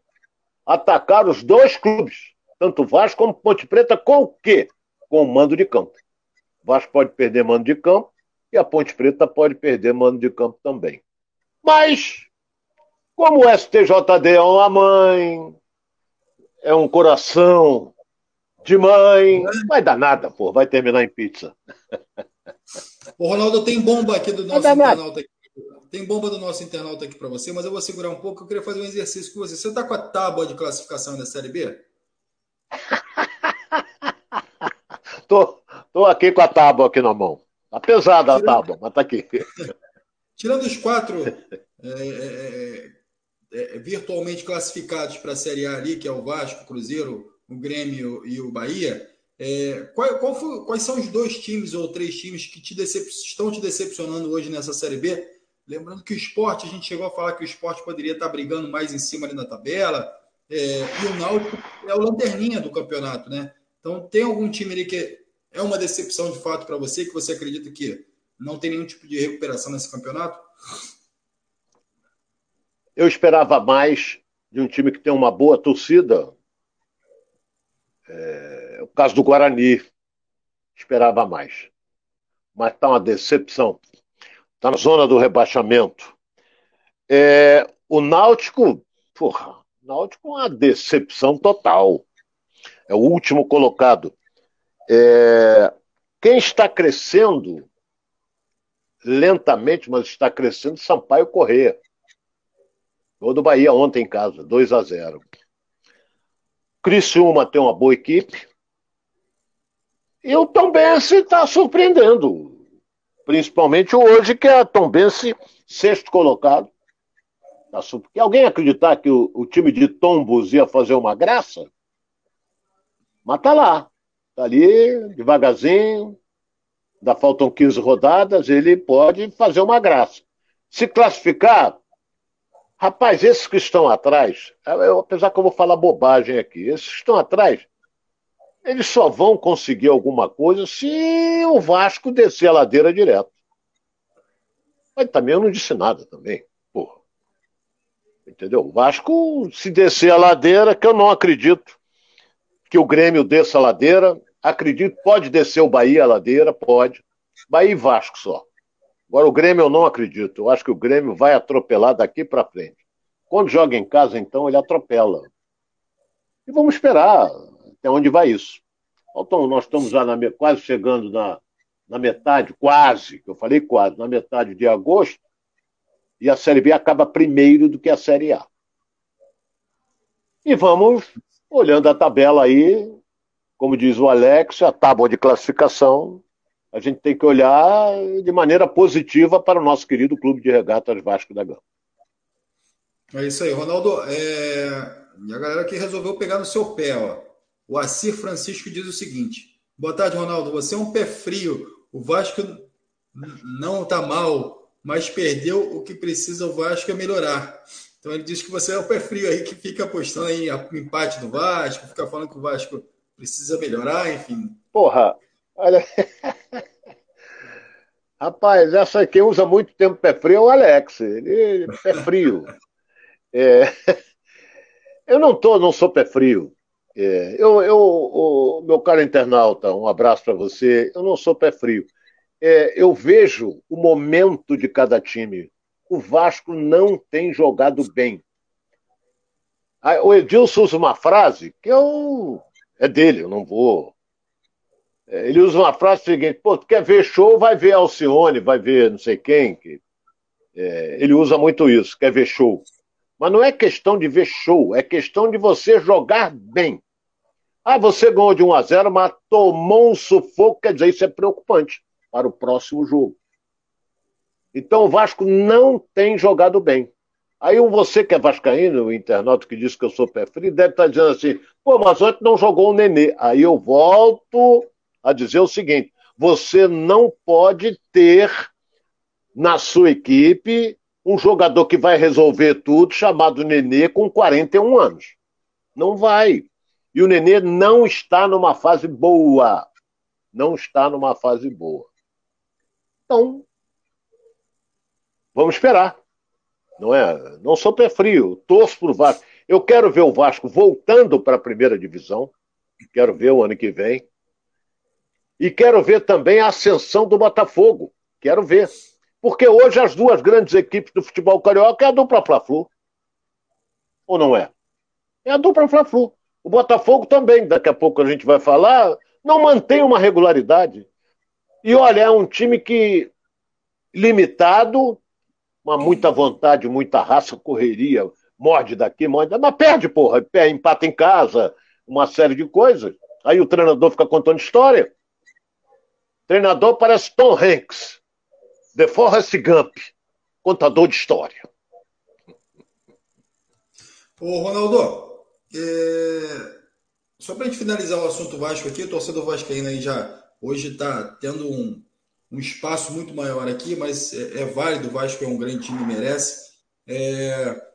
S4: atacar os dois clubes, tanto Vasco como Ponte Preta, com o quê? Com o mando de campo. Vasco pode perder mando de campo e a Ponte Preta pode perder mando de campo também. Mas, como o STJD é uma mãe, é um coração de mãe, não vai dar nada, pô, vai terminar em pizza.
S3: O Ronaldo tem bomba aqui do nosso internauta aqui. Tem bomba do nosso internauta aqui para você, mas eu vou segurar um pouco. Eu queria fazer um exercício com você. Você está com a tábua de classificação da Série B?
S4: Tô, tô aqui com a tábua aqui na mão. Tá pesada a tábua, mas tá aqui.
S3: Tirando os quatro é é, é, é, virtualmente classificados para a Série A ali, que é o Vasco, o Cruzeiro, o Grêmio e o Bahia, é, qual, qual foi, quais são os dois times ou três times que te decep estão te decepcionando hoje nessa Série B? Lembrando que o esporte, a gente chegou a falar que o esporte poderia estar brigando mais em cima ali na tabela, é, e o Náutico é o lanterninha do campeonato, né? Então, tem algum time ali que é uma decepção de fato para você, que você acredita que não tem nenhum tipo de recuperação nesse campeonato?
S4: Eu esperava mais de um time que tem uma boa torcida, é, o caso do Guarani, esperava mais. Mas está uma decepção. Está na zona do rebaixamento. É, o Náutico, porra, o Náutico é uma decepção total. É o último colocado. É, quem está crescendo lentamente, mas está crescendo, Sampaio Corrêa. Gol do Bahia ontem em casa, 2 a 0 Criciúma tem uma boa equipe. E o Tombense está surpreendendo. Principalmente hoje, que é a Tombense, sexto colocado. Tá alguém acreditar que o, o, time de Tombos ia fazer uma graça? Mas tá lá. Tá ali, devagarzinho. Ainda faltam 15 rodadas, ele pode fazer uma graça. Se classificar, Rapaz, esses que estão atrás, eu, apesar que eu vou falar bobagem aqui, esses que estão atrás, eles só vão conseguir alguma coisa se o Vasco descer a ladeira direto. Mas também eu não disse nada também, porra. Entendeu? O Vasco, se descer a ladeira, que eu não acredito que o Grêmio desça a ladeira, acredito, pode descer o Bahia a ladeira, pode. Bahia e Vasco só. Agora, o Grêmio eu não acredito. Eu acho que o Grêmio vai atropelar daqui para frente. Quando joga em casa, então, ele atropela. E vamos esperar até onde vai isso. Então, nós estamos já na, quase chegando na, na metade, quase, eu falei quase, na metade de agosto, e a Série B acaba primeiro do que a Série A. E vamos olhando a tabela aí, como diz o Alex, a tábua de classificação a gente tem que olhar de maneira positiva para o nosso querido Clube de Regatas Vasco da Gama.
S3: É isso aí, Ronaldo. É... E a galera que resolveu pegar no seu pé, ó. O Assir Francisco diz o seguinte: Boa tarde, Ronaldo. Você é um pé frio. O Vasco não está mal, mas perdeu o que precisa o Vasco é melhorar. Então ele diz que você é o pé frio aí que fica apostando em empate do Vasco, fica falando que o Vasco precisa melhorar, enfim.
S4: Porra, olha. Rapaz, essa quem usa muito tempo pé frio é o Alex. Ele é pé frio. É, eu não tô, não sou pé frio. É, eu, eu, o, meu caro internauta, um abraço para você. Eu não sou pé frio. É, eu vejo o momento de cada time. O Vasco não tem jogado bem. O Edilson usa uma frase que eu, é dele, eu não vou é, ele usa uma frase seguinte: pô, tu quer ver show, vai ver Alcione, vai ver não sei quem. Que, é, ele usa muito isso, quer ver show. Mas não é questão de ver show, é questão de você jogar bem. Ah, você ganhou de 1 a 0, mas tomou um sufoco, quer dizer, isso é preocupante para o próximo jogo. Então o Vasco não tem jogado bem. Aí você que é vascaíno, o internauta que disse que eu sou pé frio, deve estar dizendo assim, pô, mas ontem não jogou o Nenê. Aí eu volto a dizer o seguinte: você não pode ter na sua equipe um jogador que vai resolver tudo, chamado Nenê, com 41 anos. Não vai. E o Nenê não está numa fase boa. Não está numa fase boa. Então, vamos esperar. Não é? Não sou pé frio, torço pro Vasco. Eu quero ver o Vasco voltando para a primeira divisão. Quero ver o ano que vem. E quero ver também a ascensão do Botafogo. Quero ver. Porque hoje as duas grandes equipes do futebol carioca é a dupla Fla-Flu. Ou não é? É a dupla Fla-Flu. O Botafogo também, daqui a pouco a gente vai falar, não mantém uma regularidade. E olha, é um time que limitado, uma muita vontade, muita raça, correria, morde daqui, morde, mas perde, porra, empata em casa, uma série de coisas. Aí o treinador fica contando história. Treinador parece Tom Hanks, The Forrest Gump, contador de história.
S3: Ô, Ronaldo, é... só para a gente finalizar o assunto Vasco aqui, o torcedor vascaíno aí já hoje está tendo um, um espaço muito maior aqui, mas é, é, válido, o Vasco é um grande time, merece. É...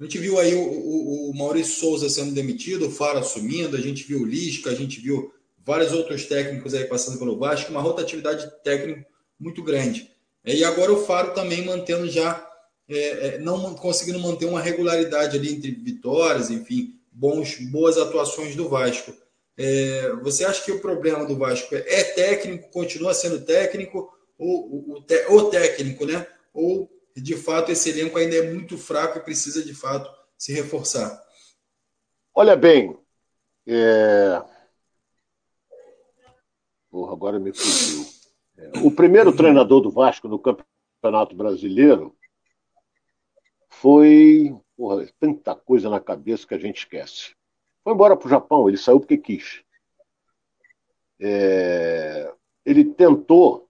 S3: A gente viu aí o, o, o, Maurício Souza sendo demitido, o Faro assumindo, a gente viu o Lisca, a gente viu vários outros técnicos aí passando pelo Vasco, uma rotatividade técnica muito grande. É, e agora o Faro também mantendo já, é, é, não conseguindo manter uma regularidade ali entre vitórias, enfim, bons, boas atuações do Vasco. É, você acha que o problema do Vasco é técnico, continua sendo técnico, ou o técnico, né? Ou de fato esse elenco ainda é muito fraco e precisa de fato se reforçar?
S4: Olha bem, é... Porra, agora me fugiu. É, o primeiro treinador do Vasco no Campeonato Brasileiro foi. Porra, tanta coisa na cabeça que a gente esquece. Foi embora para o Japão, ele saiu porque quis. É... Ele tentou,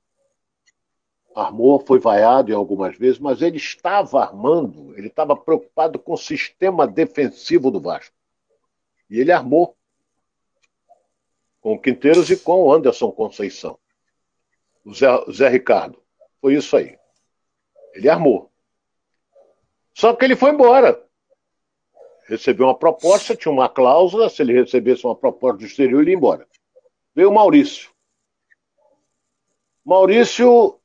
S4: armou, foi vaiado em algumas vezes, mas ele estava armando, ele estava preocupado com o sistema defensivo do Vasco. E ele armou com o Quinteiros e com o Anderson Conceição. O Zé, o Zé Ricardo. Foi isso aí. Ele armou. Só que ele foi embora. Recebeu uma proposta, tinha uma cláusula, se ele recebesse uma proposta do exterior, ele ia embora. Veio o Maurício. Maurício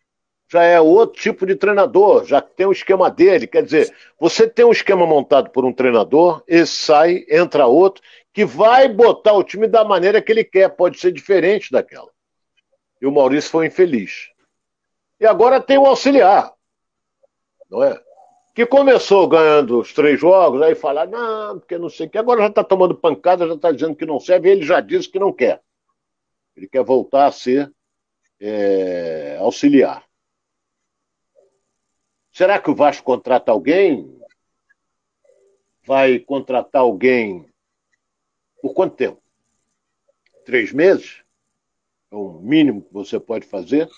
S4: já é outro tipo de treinador, já tem o um esquema dele. Quer dizer, você tem um esquema montado por um treinador, esse sai, entra outro, que vai botar o time da maneira que ele quer, pode ser diferente daquela. E o Maurício foi infeliz. E agora tem o auxiliar, não é? Que começou ganhando os três jogos, aí fala, não, porque não sei o que, agora já está tomando pancada, já está dizendo que não serve, ele já disse que não quer. Ele quer voltar a ser é, auxiliar. Será que o Vasco contrata alguém? Vai contratar alguém por quanto tempo? Três meses? É o mínimo que você pode fazer?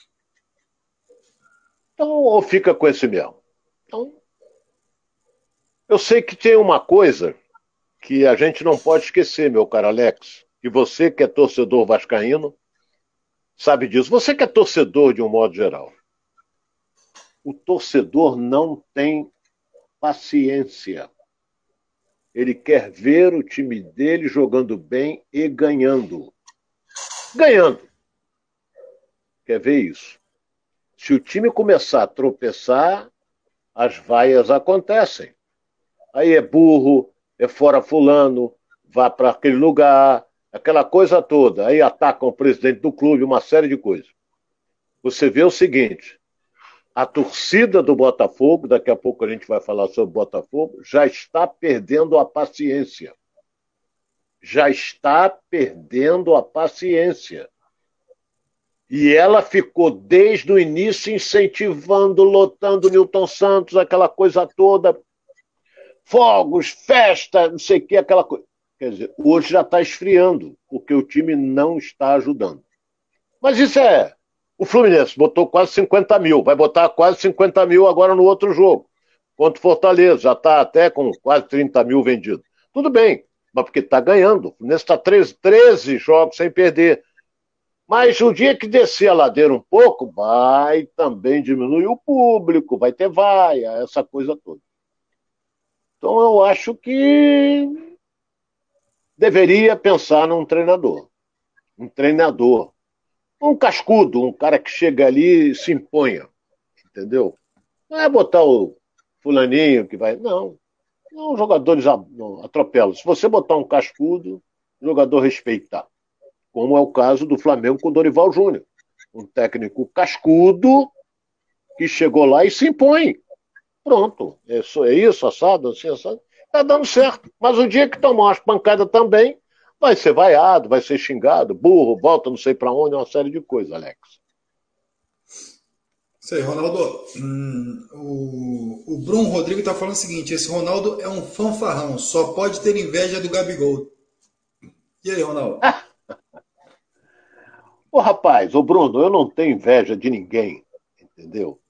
S4: Então, ou fica com esse mesmo? Então, eu sei que tem uma coisa que a gente não pode esquecer, meu caro Alex, e você que é torcedor vascaíno sabe disso. Você que é torcedor de um modo geral. O torcedor não tem paciência. Ele quer ver o time dele jogando bem e ganhando. Ganhando. Quer ver isso? Se o time começar a tropeçar, as vaias acontecem. Aí é burro, é fora fulano, vá para aquele lugar, aquela coisa toda. Aí atacam o presidente do clube, uma série de coisas. Você vê o seguinte: a torcida do Botafogo, daqui a pouco a gente vai falar sobre o Botafogo, já está perdendo a paciência. Já está perdendo a paciência. E ela ficou desde o início incentivando, lotando Newton Santos, aquela coisa toda. Fogos, festa, não sei o que, aquela coisa. Quer dizer, hoje já está esfriando, porque o time não está ajudando. Mas isso é o Fluminense botou quase 50 mil, vai botar quase 50 mil agora no outro jogo. Contra o Fortaleza, já está até com quase 30 mil vendido. Tudo bem, mas porque está ganhando. O Fluminense está 13, 13 jogos sem perder. Mas o dia que descer a ladeira um pouco, vai também diminuir o público, vai ter vaia, essa coisa toda. Então eu acho que deveria pensar num treinador. Um treinador um cascudo, um cara que chega ali e se imponha. Entendeu? Não é botar o fulaninho que vai. Não. Não, jogadores atropelam. Se você botar um cascudo, o jogador respeitar. Como é o caso do Flamengo com Dorival Júnior. Um técnico cascudo que chegou lá e se impõe. Pronto. É, é isso, assado, assim, assado. Tá dando certo. Mas o dia que tomar umas pancadas também, vai ser vaiado, vai ser xingado, burro, volta não sei para onde, uma série de coisas, Alex.
S3: Isso aí, Ronaldo. Hum, o, o Bruno Rodrigo está falando o seguinte: esse Ronaldo é um fanfarrão, só pode ter inveja do Gabigol. E aí, Ronaldo?
S4: Ô rapaz, ô Bruno, eu não tenho inveja de ninguém, entendeu?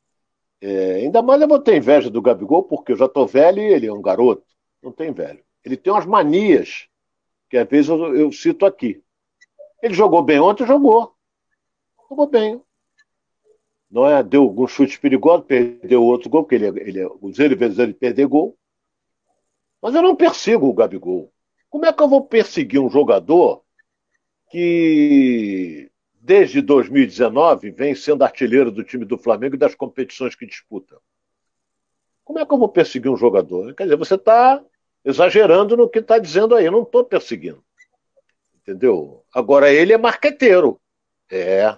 S4: É, ainda mais eu vou ter inveja do Gabigol, porque eu já tô velho e ele é um garoto. Não tem velho. Ele tem umas manias, que às vezes eu, eu cito aqui. Ele jogou bem ontem, jogou. Jogou bem não é? Deu alguns chutes perigosos, perdeu outro gol, porque ele, é, ele é, vezes ele perder gol. Mas eu não persigo o Gabigol. Como é que eu vou perseguir um jogador que desde 2019 vem sendo artilheiro do time do Flamengo e das competições que disputa? Como é que eu vou perseguir um jogador? Quer dizer, você está exagerando no que está dizendo aí. Eu não estou perseguindo. Entendeu? Agora, ele é marqueteiro. É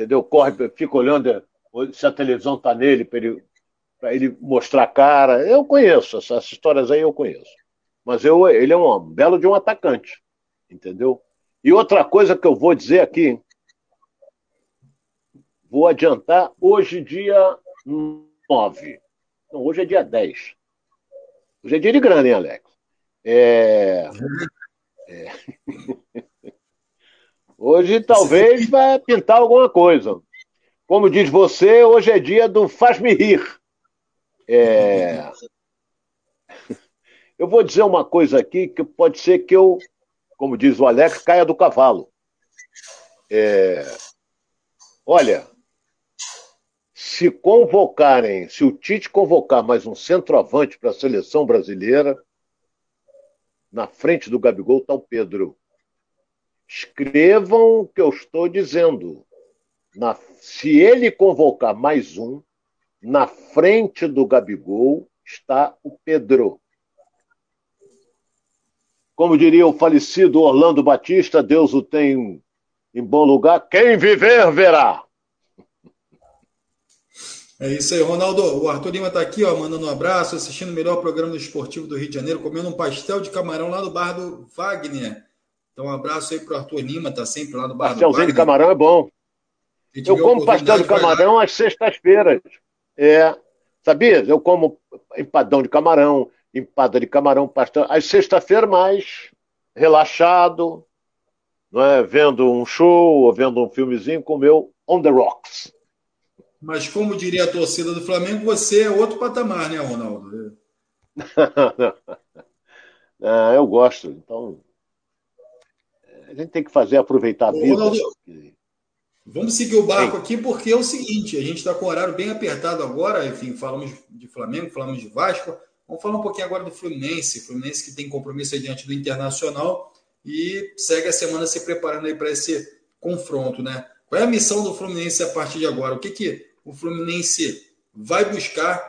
S4: entendeu? Corre, fica olhando se a televisão está nele para ele, ele, mostrar a cara. Eu conheço, essas histórias aí eu conheço. Mas eu, ele é um belo de um atacante, entendeu? E outra coisa que eu vou dizer aqui, vou adiantar, hoje dia 9. Não, hoje é dia 10. Hoje é dia de grana, hein, Alex? É... é... Hoje talvez vai pintar alguma coisa. Como diz você, hoje é dia do faz-me rir. É... Eu vou dizer uma coisa aqui que pode ser que eu, como diz o Alex, caia do cavalo. É... Olha, se convocarem, se o Tite convocar mais um centroavante para a seleção brasileira, na frente do Gabigol está o Pedro. Escrevam o que eu estou dizendo. Na, se ele convocar mais um, na frente do Gabigol está o Pedro. Como diria o falecido Orlando Batista, Deus o tem em bom lugar. Quem viver, verá.
S3: É isso aí, Ronaldo. O Arthur Lima está aqui, ó, mandando um abraço, assistindo o melhor programa do esportivo do Rio de Janeiro, comendo um pastel de camarão lá no bar do Wagner. Então, um abraço aí para o Arthur Lima, tá sempre lá no bar
S4: Pastelzinho de camarão é bom. Eu como pastel de camarão às sextas-feiras. É, sabia? Eu como empadão de camarão, empada de camarão, pastel. Às sexta-feira mais relaxado, não é? vendo um show ou vendo um filmezinho com o meu On the Rocks.
S3: Mas como diria a torcida do Flamengo, você é outro patamar, né, Ronaldo?
S4: é, eu gosto. Então, a gente tem que fazer aproveitar a vida. Ronaldo,
S3: vamos seguir o barco Sim. aqui, porque é o seguinte: a gente está com o horário bem apertado agora. Enfim, falamos de Flamengo, falamos de Vasco. Vamos falar um pouquinho agora do Fluminense. Fluminense que tem compromisso diante do Internacional e segue a semana se preparando aí para esse confronto, né? Qual é a missão do Fluminense a partir de agora? O que, que o Fluminense vai buscar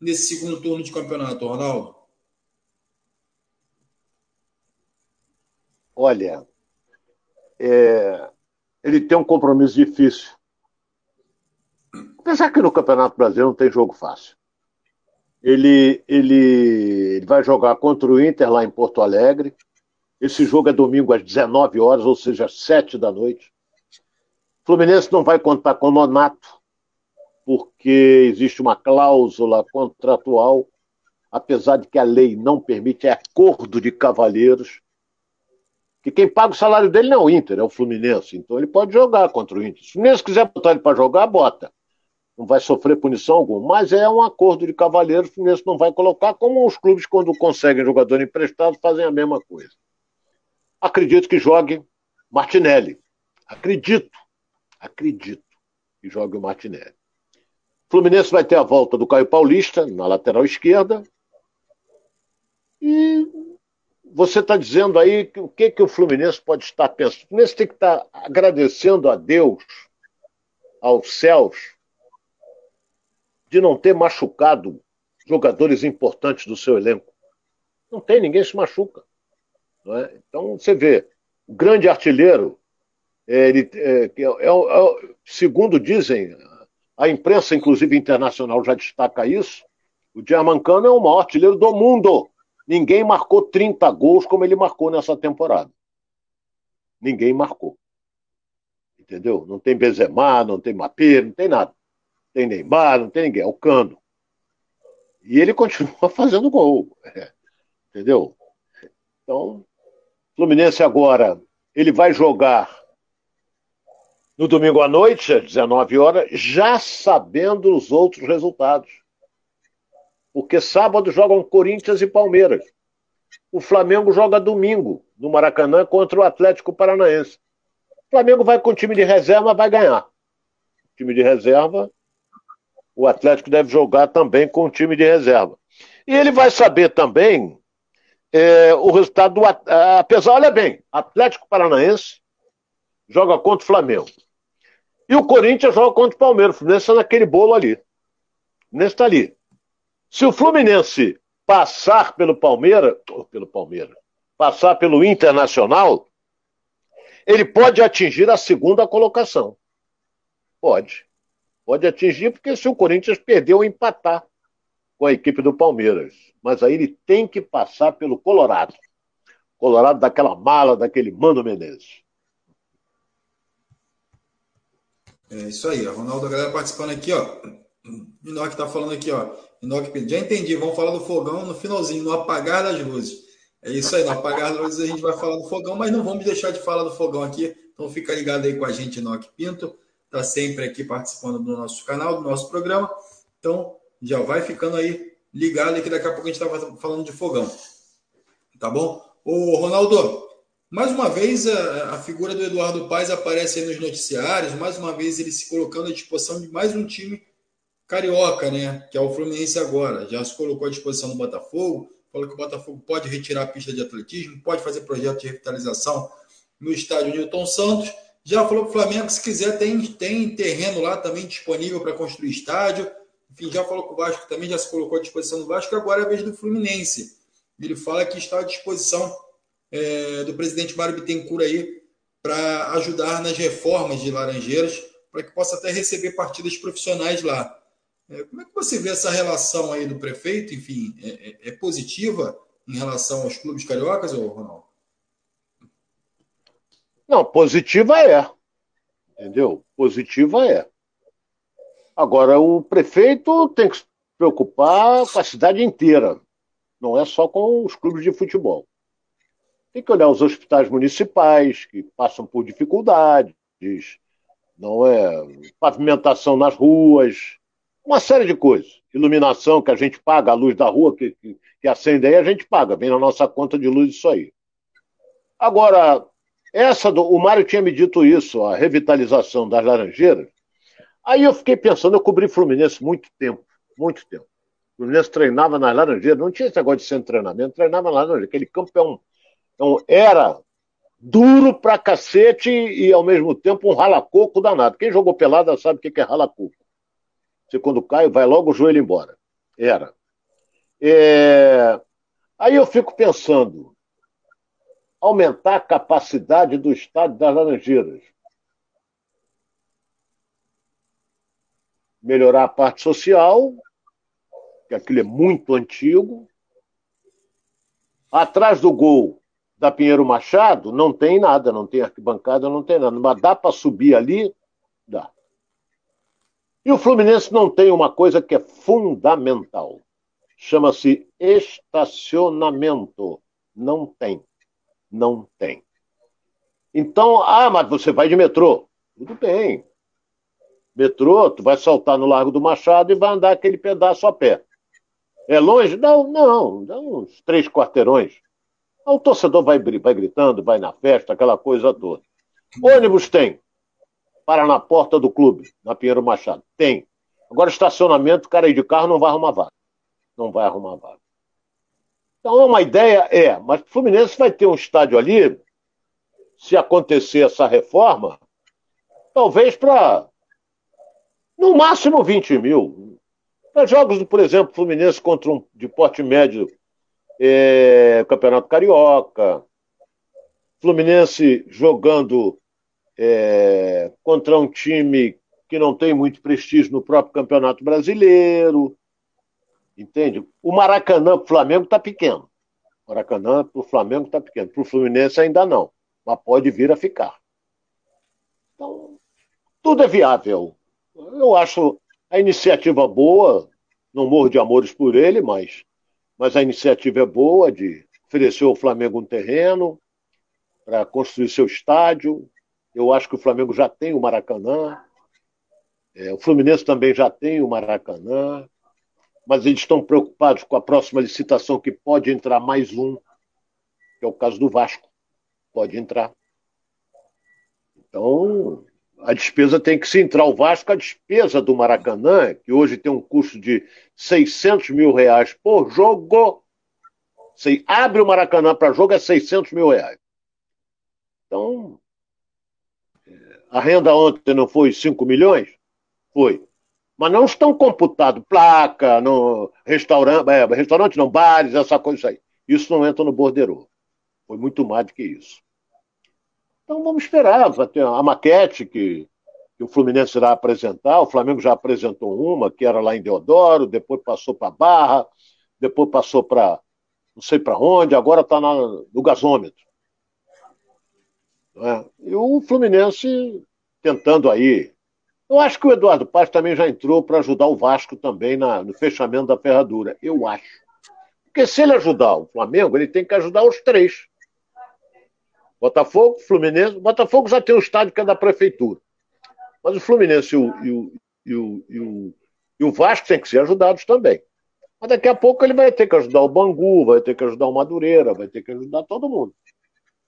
S3: nesse segundo turno de campeonato, Ronaldo?
S4: Olha, é, ele tem um compromisso difícil. Apesar que no Campeonato Brasileiro não tem jogo fácil. Ele, ele, vai jogar contra o Inter lá em Porto Alegre. Esse jogo é domingo às 19 horas, ou seja, às 7 da noite. O Fluminense não vai contar com o Nonato, porque existe uma cláusula contratual, apesar de que a lei não permite, é acordo de cavalheiros que quem paga o salário dele não é o Inter, é o Fluminense. Então ele pode jogar contra o Inter. Se o Fluminense quiser botar ele para jogar, bota. Não vai sofrer punição alguma. Mas é um acordo de cavaleiro, o Fluminense não vai colocar, como os clubes, quando conseguem jogador emprestado, fazem a mesma coisa. Acredito que jogue Martinelli. Acredito. Acredito que jogue o Martinelli. Fluminense vai ter a volta do Caio Paulista na lateral esquerda. E você está dizendo aí que, o que, que o Fluminense pode estar pensando. O Fluminense tem que estar agradecendo a Deus, aos céus, de não ter machucado jogadores importantes do seu elenco. Não tem, ninguém se machuca. É? Então, você vê, o grande artilheiro, ele, é, é, é, segundo dizem, a imprensa, inclusive internacional, já destaca isso, o Germancano é o maior artilheiro do mundo. Ninguém marcou 30 gols como ele marcou nessa temporada. Ninguém marcou. Entendeu? Não tem Benzema, não tem Mapê, não tem nada. Tem Neymar, não tem ninguém. É o Cano. E ele continua fazendo gol. É. Entendeu? Então, Fluminense agora, ele vai jogar no domingo à noite, às 19 horas, já sabendo os outros resultados. Porque sábado jogam Corinthians e Palmeiras. O Flamengo joga domingo, no Maracanã, contra o Atlético Paranaense. O Flamengo vai com o time de reserva, vai ganhar. O time de reserva, o Atlético deve jogar também com o time de reserva. E ele vai saber também é, o resultado do. Apesar, olha bem, Atlético Paranaense joga contra o Flamengo. E o Corinthians joga contra o Palmeiras. O Fluminense está naquele bolo ali. O Fluminense está ali. Se o Fluminense passar pelo Palmeiras, pelo Palmeiras, passar pelo Internacional, ele pode atingir a segunda colocação. Pode. Pode atingir, porque se o Corinthians perder ou empatar com a equipe do Palmeiras. Mas aí ele tem que passar pelo Colorado. Colorado daquela mala, daquele Mano Menezes.
S3: É isso aí, a Ronaldo, a galera participando aqui, ó. Inoc tá falando aqui, ó. Inoc, já entendi, vamos falar do fogão no finalzinho, no apagar das luzes. É isso aí, no apagar das luzes a gente vai falar do fogão, mas não vamos deixar de falar do fogão aqui. Então fica ligado aí com a gente, Inoc Pinto. Tá sempre aqui participando do nosso canal, do nosso programa. Então já vai ficando aí ligado que daqui a pouco a gente está falando de fogão. Tá bom? Ô, Ronaldo, mais uma vez a, a, figura do Eduardo Paes aparece aí nos noticiários, mais uma vez ele se colocando à disposição de mais um time carioca, né? Que é o Fluminense agora. Já se colocou à disposição do Botafogo, falou que o Botafogo pode retirar a pista de atletismo, pode fazer projeto de revitalização no estádio Newton Santos. Já falou para o Flamengo que se quiser tem, tem terreno lá também disponível para construir estádio. Enfim, já falou com o Vasco também, já se colocou à disposição do Vasco, agora é a vez do Fluminense. Ele fala que está à disposição é, do presidente Mário Bittencourt aí para ajudar nas reformas de Laranjeiras, para que possa até receber partidas profissionais lá. É, como é que você vê essa relação aí do prefeito? Enfim, é, é, é positiva em relação aos clubes cariocas, ou Ronaldo?
S4: Não, positiva é. Entendeu? Positiva é. Agora, o prefeito tem que se preocupar com a cidade inteira, não é só com os clubes de futebol. Tem que olhar os hospitais municipais que passam por dificuldades, não é pavimentação nas ruas, uma série de coisas. Iluminação que a gente paga, a luz da rua que, que, que acende aí, a gente paga, vem na nossa conta de luz isso aí. Agora, essa do, o Mário tinha me dito isso, a revitalização das Laranjeiras. Aí eu fiquei pensando, eu cobri Fluminense muito tempo, muito tempo. O Fluminense treinava nas Laranjeiras, não tinha esse negócio de centro treinamento, treinava nas Laranjeiras. Aquele campo é um, é um, era duro pra cacete e ao mesmo tempo um ralacoco danado. Quem jogou pelada sabe o que é ralacoco. Você, quando cai, vai logo o joelho embora. Era. É... Aí eu fico pensando, aumentar a capacidade do estádio das Laranjeiras. Melhorar a parte social, que aquilo é muito antigo. Atrás do gol da Pinheiro Machado, não tem nada, não tem arquibancada, não tem nada. Mas dá para subir ali? Dá. E o Fluminense não tem uma coisa que é fundamental. Chama-se estacionamento. Não tem. Não tem. Então, ah, mas você vai de metrô. Tudo bem. Metrô, tu vai saltar no Largo do Machado e vai andar aquele pedaço a pé. É longe? Não, não, dá uns três quarteirões. O torcedor vai, vai gritando, vai na festa, aquela coisa toda. Ônibus tem para na porta do clube, na Pinheiro Machado? Tem. Agora, estacionamento, o cara aí de carro não vai arrumar vaga. Não vai arrumar vaga. Então, é uma ideia, é, mas o Fluminense vai ter um estádio ali, se acontecer essa reforma, talvez para, no máximo, 20 mil. Para jogos, por exemplo, Fluminense contra um de porte médio, é, Campeonato Carioca, Fluminense jogando é, contra um time que não tem muito prestígio no próprio Campeonato Brasileiro. Entende? O Maracanã para o Flamengo está pequeno. O Maracanã para o Flamengo está pequeno. Para o Fluminense ainda não. Mas pode vir a ficar. Então, tudo é viável. Eu acho a iniciativa boa, não morro de amores por ele, mas, mas a iniciativa é boa de oferecer ao Flamengo um terreno para construir seu estádio. Eu acho que o Flamengo já tem o Maracanã. É, o Fluminense também já tem o Maracanã. Mas eles estão preocupados com a próxima licitação, que pode entrar mais um, que é o caso do Vasco. Pode entrar. Então, a despesa tem que se entrar o Vasco, a despesa do Maracanã, que hoje tem um custo de 600 mil reais por jogo, você abre o Maracanã para jogo é 600 mil reais. Então, a renda ontem não foi 5 milhões? Foi. Mas não estão computados placa, no restaurante, é, restaurante não, bares, essa coisa aí. Isso não entra no borderô. Foi muito mais do que isso. Então vamos esperar. ter a maquete que, que o Fluminense irá apresentar. O Flamengo já apresentou uma, que era lá em Deodoro, depois passou para Barra, depois passou para não sei para onde, agora está no gasômetro. É? E o Fluminense tentando aí. Eu acho que o Eduardo Paz também já entrou para ajudar o Vasco também na, no fechamento da ferradura. Eu acho. Porque se ele ajudar o Flamengo, ele tem que ajudar os três. Botafogo, Fluminense. Botafogo já tem um estádio que é da prefeitura. Mas o Fluminense e o, e o, e o, e o, e o Vasco têm que ser ajudados também. Mas daqui a pouco ele vai ter que ajudar o Bangu, vai ter que ajudar o Madureira, vai ter que ajudar todo mundo.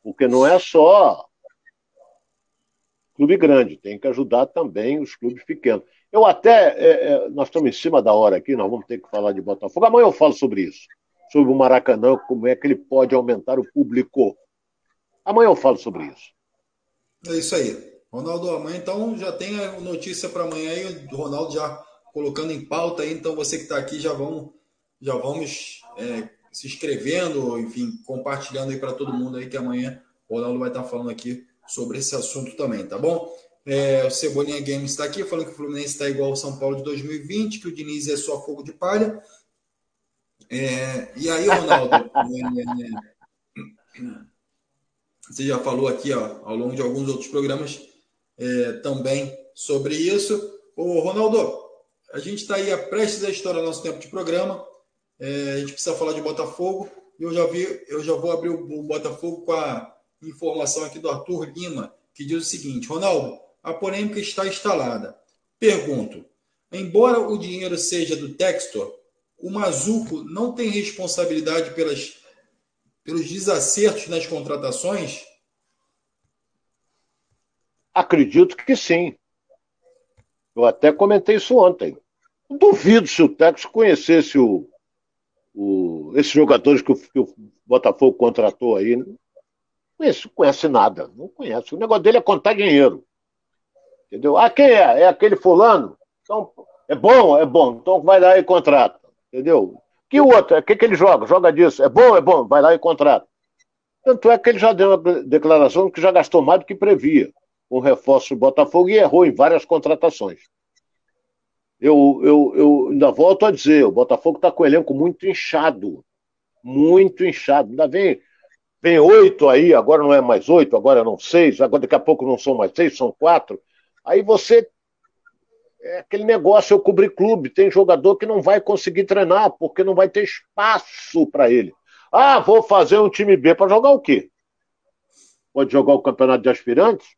S4: Porque não é só clube grande, tem que ajudar também os clubes pequenos. Eu até, é, é, nós estamos em cima da hora aqui, nós vamos ter que falar de Botafogo. Amanhã eu falo sobre isso, sobre o Maracanã, como é que ele pode aumentar o público. Amanhã eu falo sobre isso.
S3: É isso aí. Ronaldo, amanhã então já tem a notícia para amanhã aí, o Ronaldo já colocando em pauta aí, então você que está aqui já vamos, já vamos é, se inscrevendo, enfim, compartilhando aí para todo mundo aí que amanhã o Ronaldo vai estar tá falando aqui sobre esse assunto também, tá bom? É, o Cebolinha Games está aqui falando que o Fluminense está igual ao São Paulo de 2020, que o Diniz é só fogo de palha. É, e aí, Ronaldo, é, é, você já falou aqui ó, ao longo de alguns outros programas é, também sobre isso. Ô, Ronaldo, a gente está aí a prestes a estourar nosso tempo de programa. É, a gente precisa falar de Botafogo. Eu já vi, eu já vou abrir o Botafogo com a informação aqui do Arthur Lima, que diz o seguinte: Ronaldo, a polêmica está instalada. Pergunto: embora o dinheiro seja do Textor, o Mazuco não tem responsabilidade pelas pelos desacertos nas contratações?
S4: Acredito que sim. Eu até comentei isso ontem. Duvido se o Texas conhecesse o, o, esses jogadores que o, que o, Botafogo contratou aí. Não conhece, conhece nada, não conhece. O negócio dele é contar dinheiro. Entendeu? Ah, quem é? É aquele fulano? Então, é bom, é bom. Então vai lá e contrata. Entendeu? Que outro? O que, que ele joga? Joga disso. É bom, é bom, vai lá e contrata. Tanto é que ele já deu uma declaração que já gastou mais do que previa com reforço do Botafogo e errou em várias contratações. Eu, eu, eu ainda volto a dizer, o Botafogo está com o elenco muito inchado. Muito inchado. Ainda vem, vem oito aí, agora não é mais oito, agora não seis, agora daqui a pouco não são mais seis, são quatro. Aí você é aquele negócio, eu cobrir clube. Tem jogador que não vai conseguir treinar porque não vai ter espaço para ele. Ah, vou fazer um time B para jogar o quê? Pode jogar o campeonato de aspirantes?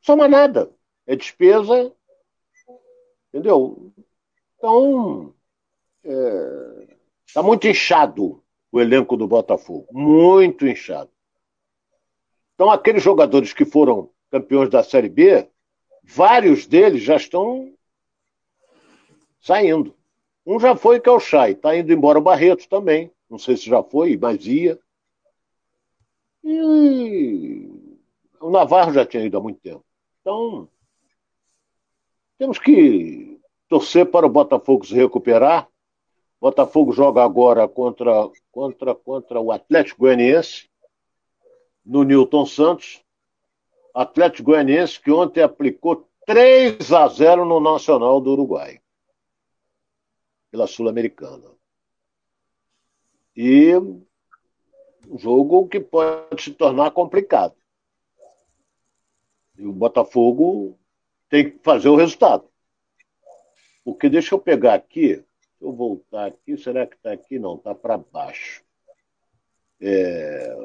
S4: Soma nada. É despesa. Entendeu? Então, é, muito inchado o elenco do Botafogo. Muito inchado. Então, aqueles jogadores que foram campeões da Série B, vários deles já estão saindo. Um já foi, que é o Chay. Está indo embora o Barreto também. Não sei se já foi, mas ia. E o Navarro já tinha ido há muito tempo. Então, temos que torcer para o Botafogo se recuperar. Botafogo joga agora contra, contra, contra o Atlético Goianiense, no Newton Santos. Atlético Goianiense que ontem aplicou 3 a 0 no Nacional do Uruguai, pela Sul-Americana. E um jogo que pode se tornar complicado. E o Botafogo tem que fazer o resultado. Porque deixa eu pegar aqui, eu voltar aqui, será que está aqui? Não, está para baixo. É,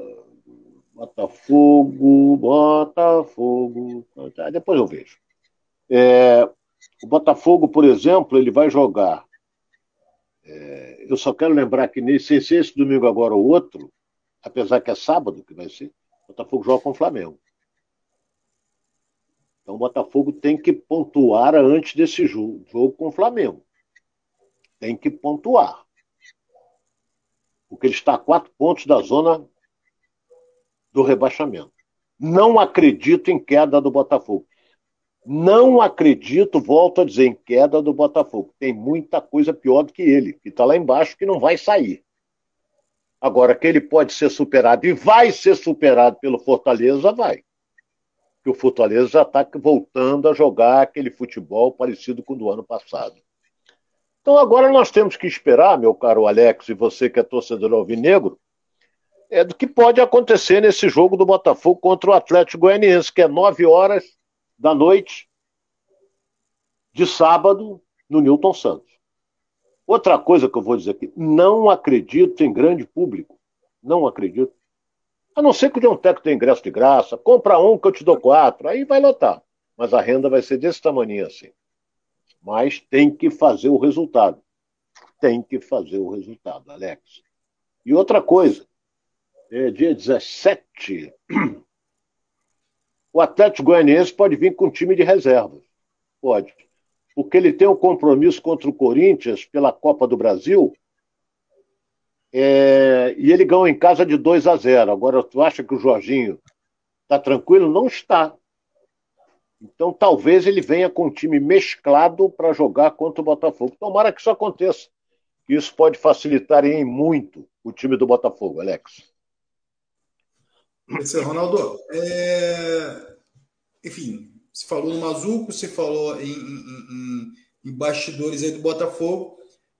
S4: Botafogo, Botafogo. Tá, depois eu vejo. É, o Botafogo, por exemplo, ele vai jogar. É, eu só quero lembrar que nesse, se esse domingo agora ou outro, apesar que é sábado que vai ser, o Botafogo joga com o Flamengo. Então o Botafogo tem que pontuar antes desse jogo, jogo com o Flamengo. Tem que pontuar. Porque ele está a quatro pontos da zona do rebaixamento. Não acredito em queda do Botafogo. Não acredito, volto a dizer, em queda do Botafogo. Tem muita coisa pior do que ele, que está lá embaixo, que não vai sair. Agora, que ele pode ser superado e vai ser superado pelo Fortaleza, vai que o Fortaleza já está voltando a jogar aquele futebol parecido com o do ano passado. Então agora nós temos que esperar, meu caro Alex, e você que é torcedor alvinegro, é do que pode acontecer nesse jogo do Botafogo contra o Atlético Goianiense, que é 9 horas da noite de sábado no Newton Santos. Outra coisa que eu vou dizer aqui, não acredito em grande público. Não acredito. A não ser que o John Tech tenha ingresso de graça, compra um que eu te dou quatro, aí vai lotar. Mas a renda vai ser desse tamanho assim. Mas tem que fazer o resultado. Tem que fazer o resultado, Alex. E outra coisa, é dia 17, o Atlético Goianiense pode vir com time de reserva. Pode. Porque ele tem um compromisso contra o Corinthians pela Copa do Brasil é, e ele ganhou em casa de 2 a 0. Agora, tu acha que o Jorginho está tranquilo? Não está. Então, talvez ele venha com um time mesclado para jogar contra o Botafogo. Tomara que isso aconteça. Isso pode facilitar em muito o time do Botafogo, Alex.
S3: É Ronaldo. É... Enfim, se falou no Mazuco, se falou em, em, em, em bastidores aí do Botafogo.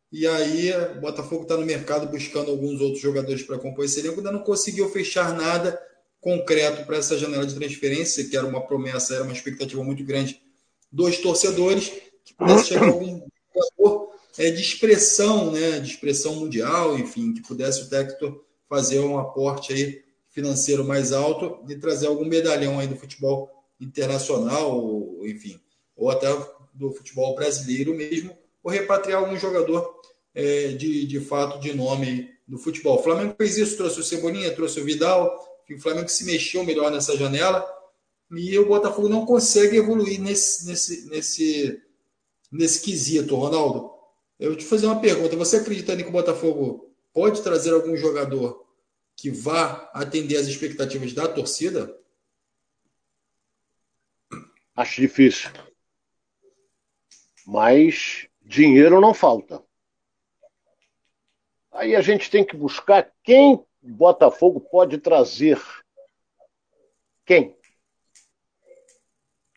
S3: E aí, o Botafogo está no mercado buscando alguns outros jogadores para compor esse elenco, ainda não conseguiu fechar nada concreto para essa janela de transferência, que era uma promessa, era uma expectativa muito grande dos torcedores, que pudesse chegar algum jogador é, de expressão, né, de expressão mundial, enfim, que pudesse o técnico fazer um aporte aí financeiro mais alto e trazer algum medalhão aí do futebol internacional, ou, enfim, ou até do futebol brasileiro mesmo, ou repatriar algum jogador é, de, de fato de nome do futebol. O Flamengo fez isso, trouxe o Cebolinha, trouxe o Vidal, o Flamengo se mexeu melhor nessa janela e o Botafogo não consegue evoluir nesse, nesse, nesse, nesse quesito, Ronaldo. Eu vou te fazer uma pergunta. Você acredita que o Botafogo pode trazer algum jogador que vá atender as expectativas da torcida?
S4: Acho difícil. Mas dinheiro não falta. Aí a gente tem que buscar quem Botafogo pode trazer. Quem?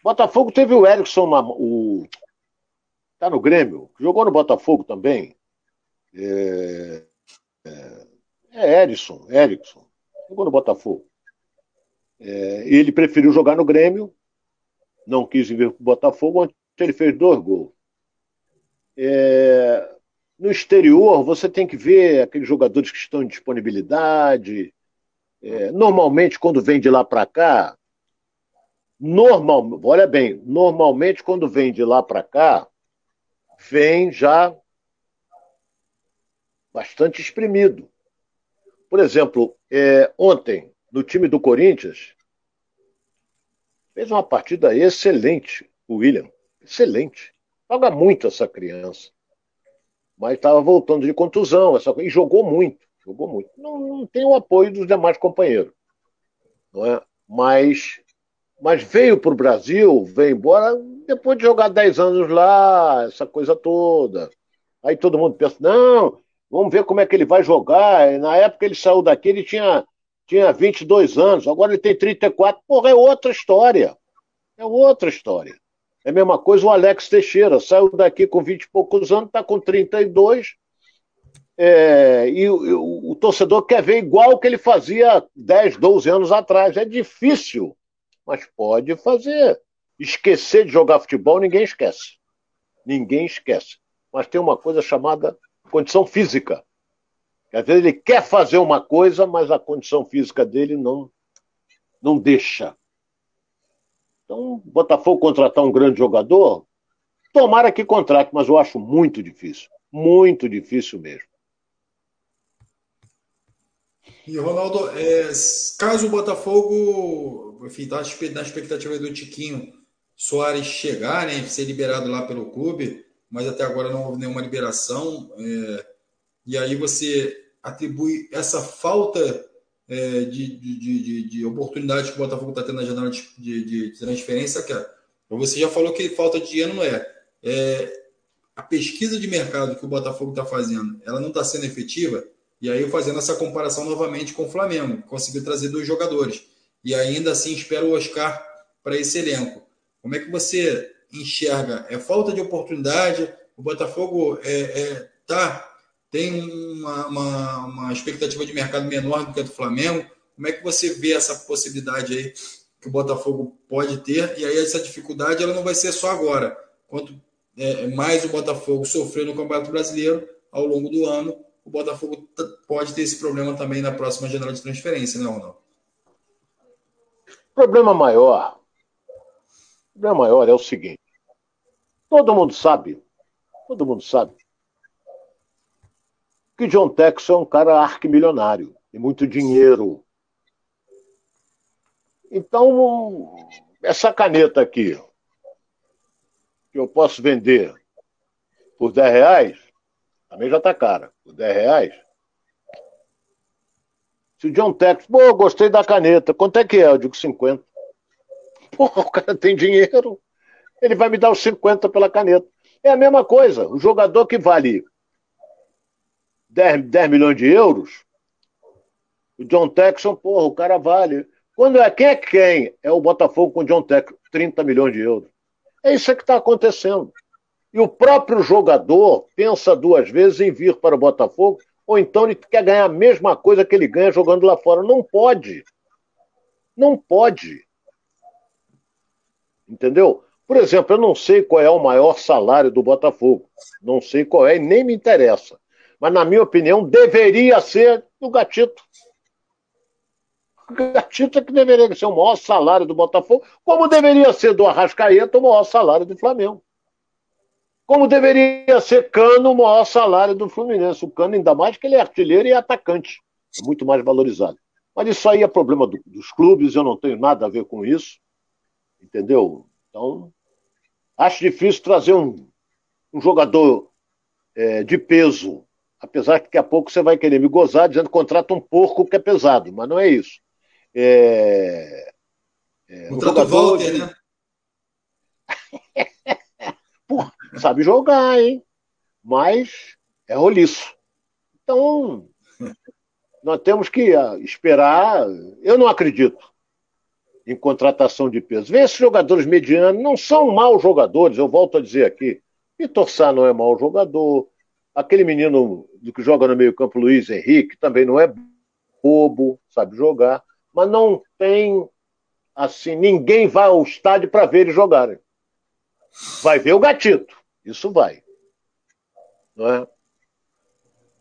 S4: Botafogo teve o Erickson, o tá no Grêmio, jogou no Botafogo também. É, é, é Erickson, Erickson, jogou no Botafogo. É, ele preferiu jogar no Grêmio, não quis vir para o Botafogo, onde ele fez dois gols. É, no exterior, você tem que ver aqueles jogadores que estão em disponibilidade. É, normalmente, quando vem de lá para cá, normal, olha bem, normalmente quando vem de lá para cá, vem já bastante exprimido. Por exemplo, é, ontem, no time do Corinthians, fez uma partida excelente, o William. Excelente. Joga muito essa criança. Mas estava voltando de contusão essa, e jogou muito. Jogou muito. Não, não tem o apoio dos demais companheiros. Não é? Mas Mas veio para o Brasil, veio embora, depois de jogar 10 anos lá, essa coisa toda. Aí todo mundo pensa, não, vamos ver como é que ele vai jogar. Na época ele saiu daqui, ele tinha, tinha 22 anos, agora ele tem 34. Porra, é outra história. É outra história. É a mesma coisa o Alex Teixeira, saiu daqui com 20 e poucos anos, está com 32, é, e, e o, o, torcedor quer ver igual que ele fazia 10, 12 anos atrás. É difícil, mas pode fazer. Esquecer de jogar futebol, ninguém esquece. Ninguém esquece. Mas tem uma coisa chamada condição física. Às vezes ele quer fazer uma coisa, mas a condição física dele não, não deixa. Então, Botafogo contratar um grande jogador, tomara que contrate, mas eu acho muito difícil. Muito difícil mesmo.
S3: E, Ronaldo, é, caso o Botafogo, enfim, está na expectativa do Tiquinho Soares chegar, né, ser liberado lá pelo clube, mas até agora não houve nenhuma liberação, é, e aí você atribui essa falta é, de, de, de, de oportunidades que o Botafogo está tendo na janela de, transferência, cara. Você já falou que falta de dinheiro não é. é. A pesquisa de mercado que o Botafogo está fazendo, ela não está sendo efetiva. E aí, fazendo essa comparação novamente com o Flamengo, conseguiu trazer dois jogadores. E ainda assim espera o Oscar para esse elenco. Como é que você enxerga? É falta de oportunidade? O Botafogo é, é, tá tem uma, uma, uma, expectativa de mercado menor do que a do Flamengo. Como é que você vê essa possibilidade aí que o Botafogo pode ter? E aí essa dificuldade ela não vai ser só agora. Quanto é, mais o Botafogo sofrer no Campeonato Brasileiro ao longo do ano, o Botafogo pode ter esse problema também na próxima janela de transferência, né, Ronaldo?
S4: Problema maior. O problema maior é o seguinte. Todo mundo sabe, todo mundo sabe que John Texas é um cara arquimilionário, tem muito dinheiro. Então, essa caneta aqui, que eu posso vender por 10 reais, também já está cara, por 10 reais. Se o John Tex, pô, gostei da caneta, quanto é que é? Eu digo 50. Pô, o cara tem dinheiro, ele vai me dar os 50 pela caneta. É a mesma coisa, o jogador que vale 10, 10 milhões de euros, o John Texon, porra, o cara vale. Quando é quem é quem? É o Botafogo com o John Texon, 30 milhões de euros. É isso que está acontecendo. E o próprio jogador pensa duas vezes em vir para o Botafogo, ou então ele quer ganhar a mesma coisa que ele ganha jogando lá fora. Não pode. Não pode. Entendeu? Por exemplo, eu não sei qual é o maior salário do Botafogo. Não sei qual é e nem me interessa mas na minha opinião deveria ser do Gatito. O Gatito é que deveria ser o maior salário do Botafogo, como deveria ser do Arrascaeta o maior salário do Flamengo. Como deveria ser Cano o maior salário do Fluminense. O Cano, ainda mais que ele é artilheiro e atacante. É muito mais valorizado. Mas isso aí é problema do, dos clubes, eu não tenho nada a ver com isso. Entendeu? Então, acho difícil trazer um, um jogador é, de peso Apesar que daqui a pouco você vai querer me gozar dizendo que contrata um porco que é pesado, mas não é isso. É...
S3: É, Contrata o Walter, de... né?
S4: Sabe jogar, hein? Mas é roliço. Então, nós temos que ah, esperar. Eu não acredito em contratação de peso. Vê esses jogadores medianos, não são maus jogadores, eu volto a dizer aqui. Vitor Sá não é mau jogador, Aquele menino que joga no meio-campo, Luiz Henrique, também não é bobo, sabe jogar, mas não tem assim, ninguém vai ao estádio para ver eles jogarem. Vai ver o gatito, isso vai. Não é?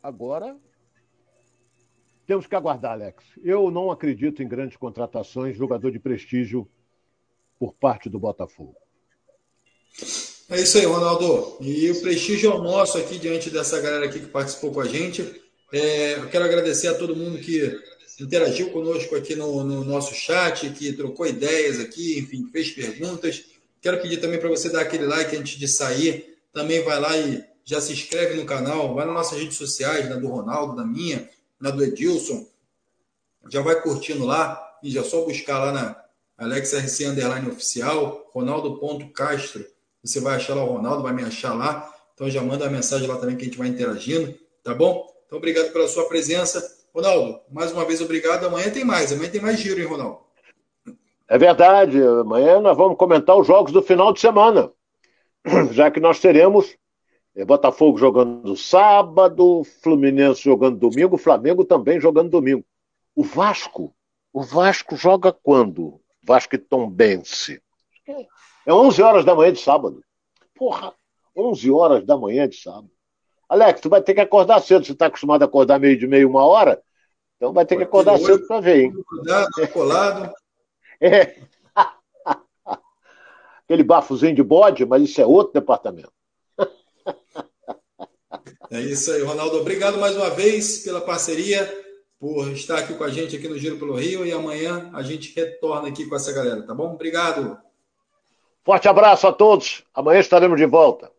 S4: Agora temos que aguardar, Alex. Eu não acredito em grandes contratações, jogador de prestígio por parte do Botafogo.
S3: É isso aí, Ronaldo. E o prestígio é nosso aqui diante dessa galera aqui que participou com a gente. É, eu quero agradecer a todo mundo que interagiu conosco aqui no, no, nosso chat, que trocou ideias aqui, enfim, fez perguntas. Quero pedir também para você dar aquele like antes de sair. Também vai lá e já se inscreve no canal, vai nas nossas redes sociais, na do Ronaldo, na minha, na do Edilson. Já vai curtindo lá e já só buscar lá na, AlexRC Underline Oficial, Ronaldo.castro. Você vai achar lá o Ronaldo, vai me achar lá. Então já manda a mensagem lá também que a gente vai interagindo, tá bom? Então obrigado pela sua presença. Ronaldo, mais uma vez obrigado. Amanhã tem mais, amanhã tem mais giro, hein, Ronaldo?
S4: É verdade. Amanhã nós vamos comentar os jogos do final de semana. Já que nós teremos é, Botafogo jogando sábado, Fluminense jogando domingo, Flamengo também jogando domingo. O Vasco, o Vasco joga quando? Vasco e Tombense. É 11 horas da manhã de sábado. Porra, 11 horas da manhã de sábado. Alex, tu vai ter que acordar cedo. Você está acostumado a acordar meio de meio, uma hora? Então vai ter que acordar cedo para ver, hein?
S3: Cuidado, colado.
S4: É. Aquele bafozinho de bode, mas isso é outro departamento.
S3: É isso aí, Ronaldo. Obrigado mais uma vez pela parceria, por estar aqui com a gente aqui no Giro pelo Rio. E amanhã a gente retorna aqui com essa galera, tá bom? Obrigado.
S4: Forte abraço a todos. Amanhã estaremos de volta.